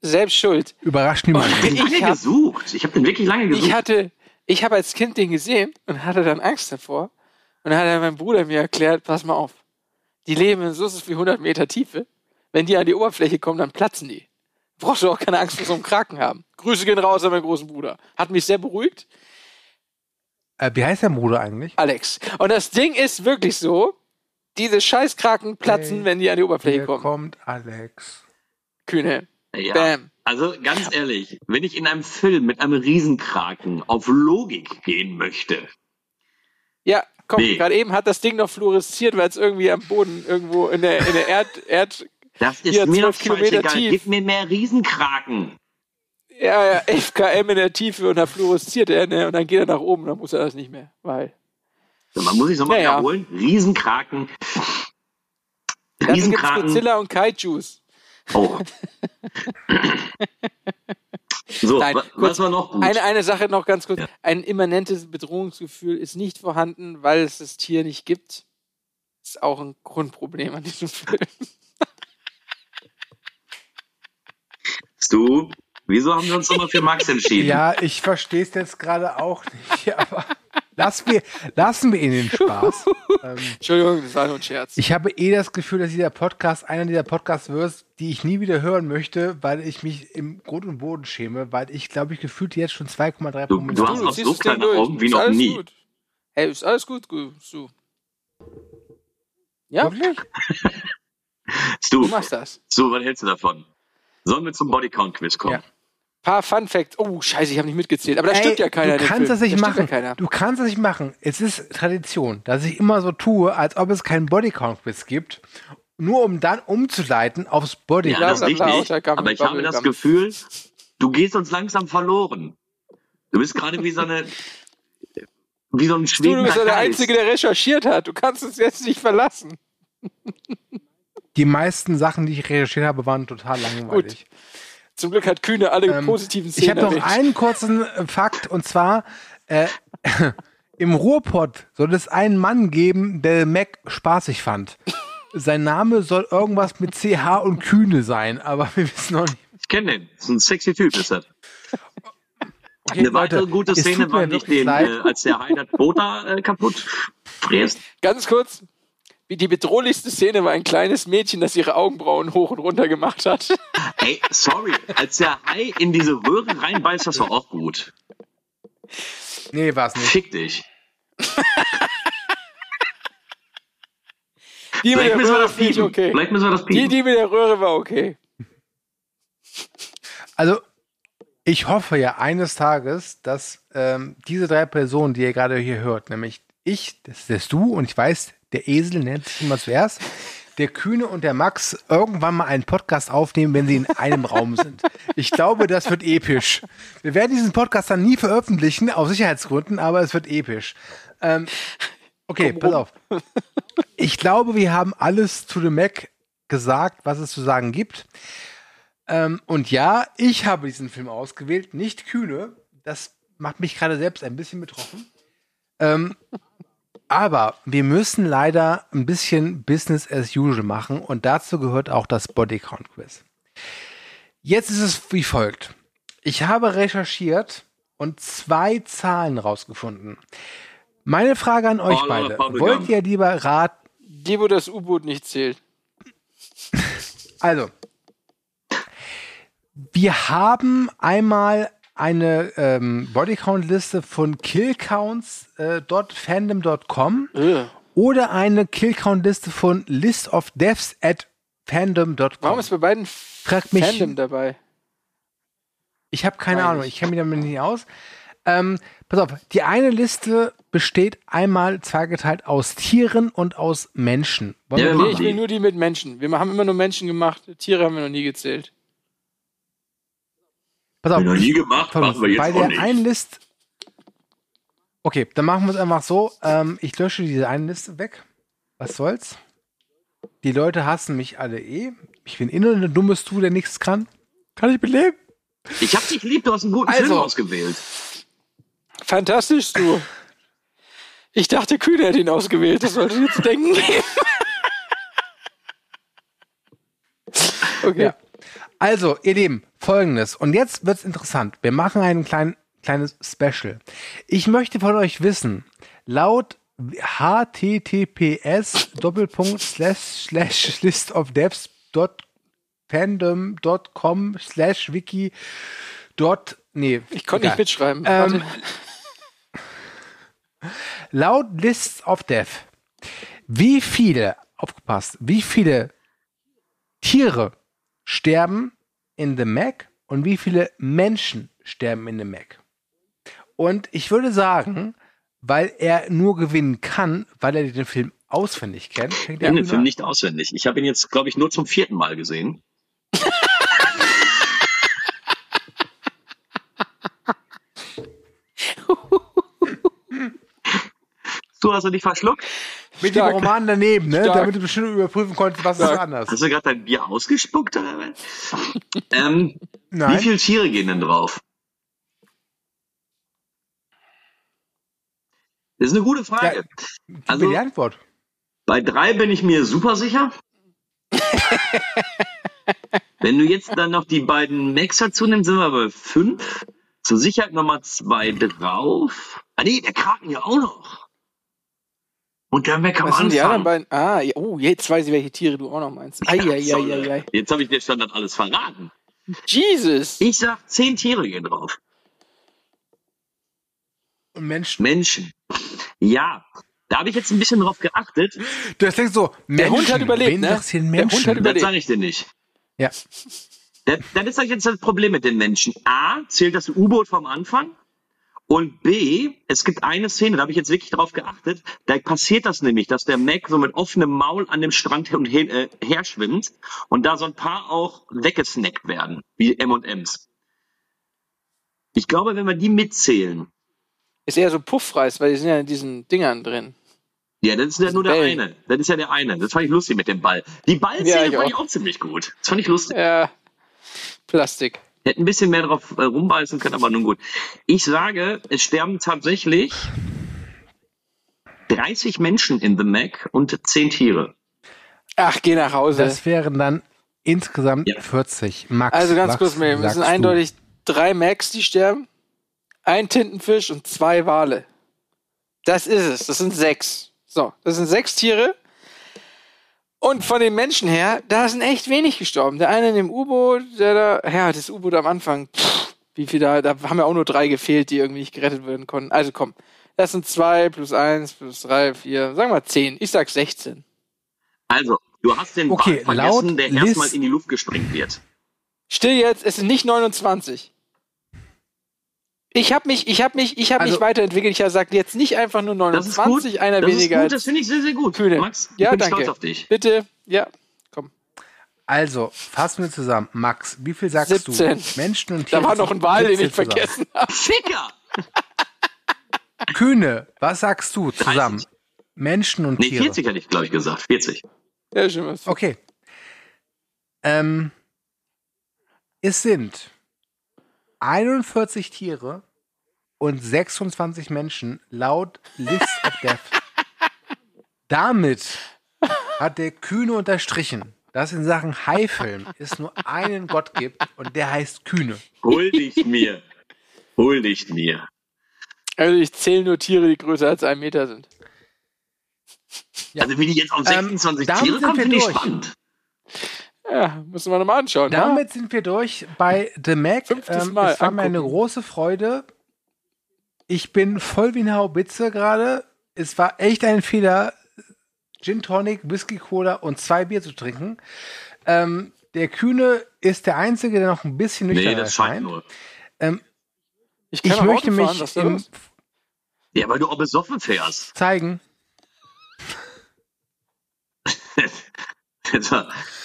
Selbst schuld. Überrascht niemand. Bin Ich lange hab- gesucht. Ich habe den wirklich lange gesucht. Ich hatte, ich habe als Kind den gesehen und hatte dann Angst davor. Und dann hat er mein Bruder mir erklärt, pass mal auf, die leben in so viel 100 Meter Tiefe. Wenn die an die Oberfläche kommen, dann platzen die. Brauchst du auch keine Angst vor so einem Kraken haben. Grüße gehen raus an meinen großen Bruder. Hat mich sehr beruhigt. Äh, wie heißt der Bruder eigentlich? Alex. Und das Ding ist wirklich so, diese Scheißkraken platzen, Hey, wenn die an die Oberfläche Hier kommen. kommt Alex. Kühne. Ja. Bam. Also ganz ehrlich, wenn ich in einem Film mit einem Riesenkraken auf Logik gehen möchte, Ja, komm, Nee. gerade eben hat das Ding noch fluoresziert, weil es irgendwie am Boden irgendwo in der, in der Erd, Erd, das ist Hier, mir doch 12 Kilometer tief. Gib mir mehr Riesenkraken. ja, ja, [laughs] 11 km in der Tiefe und da fluoresziert er, ne, und dann geht er nach oben, dann muss er das nicht mehr, weil. So, man muss ich nochmal Ja, ja. wiederholen. Riesenkraken. Gibt's Riesenkraken. Godzilla und Kaijus. Oh. [laughs] so, Nein, kurz, was war noch gut? Eine, eine Sache noch ganz kurz. Ja. Ein immanentes Bedrohungsgefühl ist nicht vorhanden, weil es das Tier nicht gibt. Ist auch ein Grundproblem an diesem Film. Du, wieso haben wir uns nochmal für Max entschieden? Ja, ich verstehe es jetzt gerade auch nicht, [laughs] aber lassen wir, lassen wir ihn den Spaß. [laughs] Entschuldigung, das war nur ein Scherz. Ich habe eh das Gefühl, dass dieser Podcast einer dieser Podcasts wird, die ich nie wieder hören möchte, weil ich mich im Grund und Boden schäme, weil ich glaube ich gefühlt jetzt schon 2,3 Du- Promille du hast noch so kleine. Augen wie noch nie. Gut. Hey, ist alles gut, gut. Du. Ja, Wirklich? Du, du machst das. so, was hältst du davon? Sollen wir zum Bodycount-Quiz kommen? Ja. Paar Fun Facts. Oh, scheiße, ich habe nicht mitgezählt. Aber da stimmt ja keiner. in Du kannst das nicht Da machen. Ja keiner. Du kannst das nicht machen. Es ist Tradition, dass ich immer so tue, als ob es keinen Bodycount-Quiz gibt, nur um dann umzuleiten aufs Ja, Bodycount. das richtig. Aber ich habe das. Gefühl, du gehst uns langsam verloren. Du bist gerade wie so eine, wie so ein Du, du bist ja der Geist. Einzige, der recherchiert hat. Du kannst es jetzt nicht verlassen. Die meisten Sachen, die ich recherchiert habe, waren total langweilig. Zum Glück hat Kühne alle Ähm, positiven Ich habe Szenen noch erwähnt. einen kurzen äh, Fakt und zwar äh, [laughs] im Ruhrpott soll es einen Mann geben, der Mac spaßig fand. Sein Name soll irgendwas mit CH und Kühne sein, aber wir wissen noch nicht. Ich kenne den. Das ist ein sexy Typ, ist das. Okay, Eine weitere Leute, gute es Szene war nicht den, äh, als der Boot da äh, kaputt fräst. Ganz kurz. Wie Die bedrohlichste Szene war ein kleines Mädchen, das ihre Augenbrauen hoch und runter gemacht hat. [laughs] Ey, sorry, als der Hai in diese Röhre reinbeißt, das war auch gut. Nee, war es nicht. Fick dich. [laughs] Die mit Vielleicht der müssen wir Röhre das piepen. okay. Vielleicht müssen wir das Die, piepen. die mit der Röhre war okay. Also, ich hoffe ja eines Tages, dass ähm, diese drei Personen, die ihr gerade hier hört, nämlich ich, das ist du und ich weiß, der Esel nennt sich immer zuerst, der Kühne und der Max irgendwann mal einen Podcast aufnehmen, wenn sie in einem Raum sind. Ich glaube, das wird episch. Wir werden diesen Podcast dann nie veröffentlichen, aus Sicherheitsgründen, aber es wird episch. Ähm, okay, pass auf. Ich glaube, wir haben alles zu dem Mac gesagt, was es zu sagen gibt. Ähm, und ja, ich habe diesen Film ausgewählt, nicht Kühne. Das macht mich gerade selbst ein bisschen betroffen. Ähm, aber wir müssen leider ein bisschen Business as usual machen und dazu gehört auch das Bodycount Quiz. Jetzt ist es wie folgt. Ich habe recherchiert und zwei Zahlen rausgefunden. Meine Frage an euch All beide. Wollt ihr lieber raten, Die, wo das U-Boot nicht zählt. Also, wir haben einmal eine ähm, Bodycount-Liste von killcounts.fandom.com Äh. oder eine Killcount-Liste von listofdeaths at fandom.com. Warum ist bei beiden Frag mich- Fandom dabei? Ich habe keine Weiß Ahnung, ich. kenne mich damit nicht aus. Ähm, pass auf, die eine Liste besteht einmal zweigeteilt aus Tieren und aus Menschen. Wollen Ja, Nee, ich will nur die mit Menschen. Wir haben immer nur Menschen gemacht. Tiere haben wir noch nie gezählt. Pass auf, ich noch nie gemacht, Pass machen wir jetzt bei der nicht. einen Liste. Okay, dann machen wir es einfach so. Ähm, ich lösche diese eine Liste weg. Was soll's? Die Leute hassen mich alle eh. Ich bin innen ein dummes Du, der nichts kann. Kann ich beleben? Ich hab dich lieb, du hast einen guten Also. Film ausgewählt. Fantastisch, du. Ich dachte, Kühne hätte ihn ausgewählt. Das sollte dir zu denken [laughs] okay. Ja. Also, ihr Lieben, folgendes. Und jetzt wird's interessant. Wir machen ein klein, kleines Special. Ich möchte von euch wissen, laut https doppelpunkt slash slash list of devs dot fandom.com slash wiki dot nee Ich konnte nicht mitschreiben. Ähm. [laughs] Laut Lists of Death, wie viele, aufgepasst, wie viele Tiere sterben in The Mac und wie viele Menschen sterben in The Mac? Und ich würde sagen, weil er nur gewinnen kann, weil er den Film auswendig kennt, Ich kenne den Film nicht auswendig. Ich habe ihn jetzt, glaube ich, nur zum vierten Mal gesehen. [laughs] du hast du dich verschluckt? Mit dem Stark. Roman daneben, ne? Stark. damit du bestimmt überprüfen konntest, was ist Stark. anders. Hast du gerade dein Bier ausgespuckt? Oder? was? ähm, wie Nein, viele Tiere gehen denn drauf? Das ist eine gute Frage. gib also- die Antwort. Bei drei bin ich mir super sicher. [laughs] Wenn du jetzt dann noch die beiden Max dazu nimmst, sind wir bei fünf. Zur Sicherheit nochmal zwei drauf. Ah nee, der Kraken ja auch noch. Und der Mac am Was sind die anderen Anfang. beiden? Ah, ja, oh, jetzt weiß ich, welche Tiere du auch noch meinst. Eieieiei. Jetzt habe ich dir schon das alles verraten. Jesus. Ich sag, zehn Tiere gehen drauf. Menschen. Menschen. Ja, da habe ich jetzt ein bisschen drauf geachtet. Du hast denkst so, Menschen. Hund hat überlebt, ne? Der Hund hat überlebt. Das sage ich dir nicht. ja. Das, das ist euch jetzt das Problem mit den Menschen. A, zählt das U-Boot vom Anfang. Und B, es gibt eine Szene, da habe ich jetzt wirklich drauf geachtet, da passiert das nämlich, dass der Mac so mit offenem Maul an dem Strand her, und her, äh, her schwimmt und da so ein paar auch weggesnackt werden, wie M&M's. Ich glaube, wenn wir die mitzählen, Ist eher so Puffreis, weil die sind ja in diesen Dingern drin. ja, das ist ja nur der Bällen. eine. Das ist ja der eine. Das fand ich lustig mit dem Ball. Die Ja, Ballszene ich fand auch. ich auch ziemlich gut. Das fand ich lustig. Ja. Plastik. Hätte ein bisschen mehr drauf äh, rumbeißen können, aber nun gut. Ich sage, es sterben tatsächlich 30 Menschen in The Mac und 10 Tiere. Ach, geh nach Hause. Das wären dann insgesamt Ja. 40. Max. also ganz was kurz, Miriam, es sind du? eindeutig drei Max, die sterben, ein Tintenfisch und zwei Wale. Das ist es. Das sind sechs. So, das sind sechs Tiere. Und von den Menschen her, da sind echt wenig gestorben. Der eine in dem U-Boot, der da, ja, das U-Boot am Anfang, pff, wie viel da, da haben ja auch nur drei gefehlt, die irgendwie nicht gerettet werden konnten. Also komm, das sind zwei plus eins plus drei, vier, sagen wir zehn. Ich sag 16. Also, du hast den Okay, Ball vergessen, laut der erstmal in die Luft gesprengt wird. Still jetzt, es sind nicht 29. Ich habe mich, ich habe mich, ich habe Also- mich weiterentwickelt. Ich sage jetzt nicht einfach nur Das ist 29, gut. einer das weniger ist gut, das finde ich sehr, sehr gut. Kühne. Max, ich ja, bin danke. stolz auf dich. Bitte, ja, komm. Also, fassen wir zusammen. Max, wie viel sagst 17. du? Menschen und Tiere. Da war noch ein Wal, den ich 17 zusammen. vergessen habe. Ficker! [laughs] Kühne, was sagst du zusammen? Menschen und Nee, Tiere. 40 hätte ich, glaube ich, gesagt. 40. Ja, schon was. Okay. Ähm, es sind 41 Tiere und 26 Menschen laut List of Death. [laughs] Damit hat der Kühne unterstrichen, dass in Sachen Haifilm es nur einen Gott gibt und der heißt Kühne. Hol dich mir. Hol dich mir. Also ich zähle nur Tiere, die größer als ein Meter sind. Ja. Also, wie die jetzt auf Ähm, 26 damit Tiere sind kommen, finde ich spannend. Ja, müssen wir nochmal anschauen. ne? Damit sind wir durch bei The Mac. Fünftes Ähm, Mal es war mir eine angucken. große Freude. Ich bin voll wie eine Haubitze gerade. Es war echt ein Fehler, Gin Tonic, Whisky Cola und zwei Bier zu trinken. Ähm, der Kühne ist der Einzige, der noch ein bisschen nüchtern Nee, das scheint erscheint. nur. Ähm, Ich, kann ich möchte Auto fahren, mich im? Ja, weil du auch besoffen fährst. zeigen. [laughs]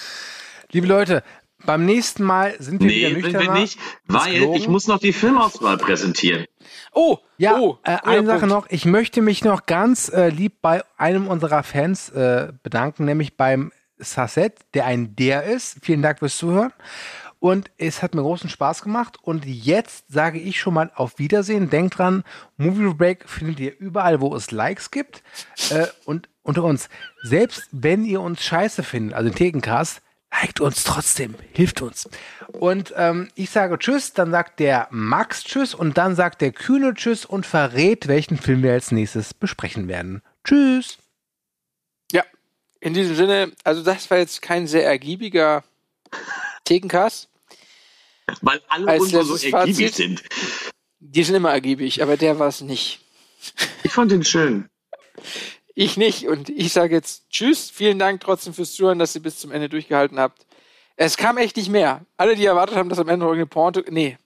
Liebe Leute, beim nächsten Mal sind wir nee, wieder sind nüchterner. wir nicht, weil gelogen. ich muss noch die Filmauswahl präsentieren. Oh, Ja, oh, äh, eine Sache Punkt. noch. Ich möchte mich noch ganz äh, lieb bei einem unserer Fans äh, bedanken, nämlich beim Sasset, der ein Der ist. Vielen Dank fürs Zuhören. Und es hat mir großen Spaß gemacht. Und jetzt sage ich schon mal auf Wiedersehen. Denkt dran, Movie Break findet ihr überall, wo es Likes gibt. Äh, und unter uns, selbst wenn ihr uns scheiße findet, also den Thekencast, liked uns trotzdem, hilft uns. Und ähm, ich sage Tschüss, dann sagt der Max Tschüss und dann sagt der Kühne Tschüss und verrät, welchen Film wir als nächstes besprechen werden. Tschüss. Ja, in diesem Sinne, also das war jetzt kein sehr ergiebiger Thekencast. Weil alle Als unsere so ergiebig Fazit. sind. Die sind immer ergiebig, aber der war es nicht. Ich fand den schön. Ich nicht. Und ich sage jetzt Tschüss. Vielen Dank trotzdem fürs Zuhören, dass ihr bis zum Ende durchgehalten habt. Es kam echt nicht mehr. Alle, die erwartet haben, dass am Ende irgendeine Porte. Nee.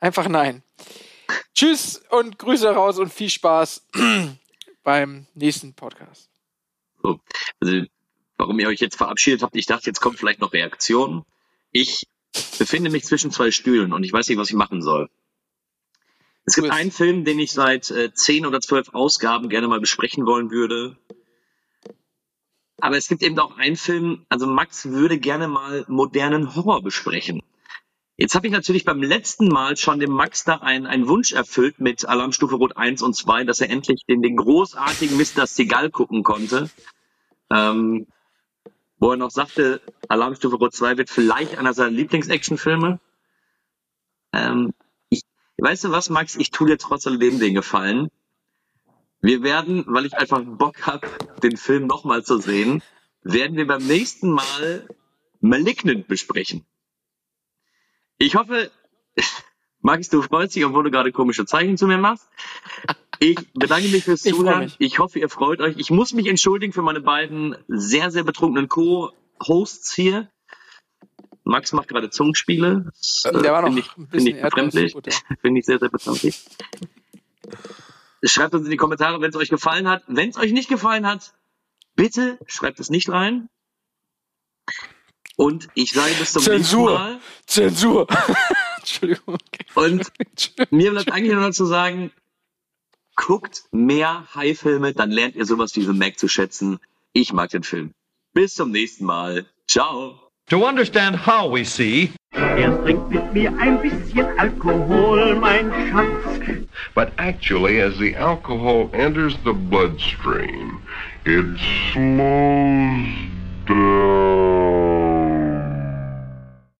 Einfach nein. Tschüss und Grüße raus und viel Spaß [clears throat] beim nächsten Podcast. So. Also, warum ihr euch jetzt verabschiedet habt, ich dachte, jetzt kommt vielleicht noch Reaktion. Ich befinde mich zwischen zwei Stühlen und ich weiß nicht, was ich machen soll. Es gibt einen Film, den ich seit äh, zehn oder zwölf Ausgaben gerne mal besprechen wollen würde. Aber es gibt eben auch einen Film, also Max würde gerne mal modernen Horror besprechen. Jetzt habe ich natürlich beim letzten Mal schon dem Max da einen, einen Wunsch erfüllt mit Alarmstufe Rot 1 und 2, dass er endlich den, den großartigen Mr. Seagal gucken konnte. Ähm, wo er noch sagte, Alarmstufe Rot 2 wird vielleicht einer seiner Lieblings-Action-Filme. Ähm, weißt du was, Max? Ich tue dir trotz alledem den Gefallen. Wir werden, weil ich einfach Bock habe, den Film nochmal zu sehen, werden wir beim nächsten Mal Malignant besprechen. Ich hoffe, [laughs] Max, du freust dich, obwohl du gerade komische Zeichen zu mir machst. Ich bedanke mich fürs Ich Zuhören. mich. Ich hoffe, ihr freut euch. Ich muss mich entschuldigen für meine beiden sehr, sehr betrunkenen Co-Hosts hier. Max macht gerade Zungenspiele. Das, Der war noch finde ich, ein bisschen ich befremdlich. [laughs] Finde ich sehr, sehr befremdlich. Schreibt uns in die Kommentare, wenn es euch gefallen hat. Wenn es euch nicht gefallen hat, bitte schreibt es nicht rein. Und ich sage bis zum Zensur. nächsten Mal. Zensur. [laughs] Entschuldigung. Und mir bleibt eigentlich nur noch zu sagen, guckt mehr High-Filme, dann lernt ihr sowas wie The Mac zu schätzen. Ich mag den Film. Bis zum nächsten Mal. Ciao. To understand how we see, Er trinkt mit mir ein bisschen Alkohol. But actually, as the alcohol enters the bloodstream, it slows down.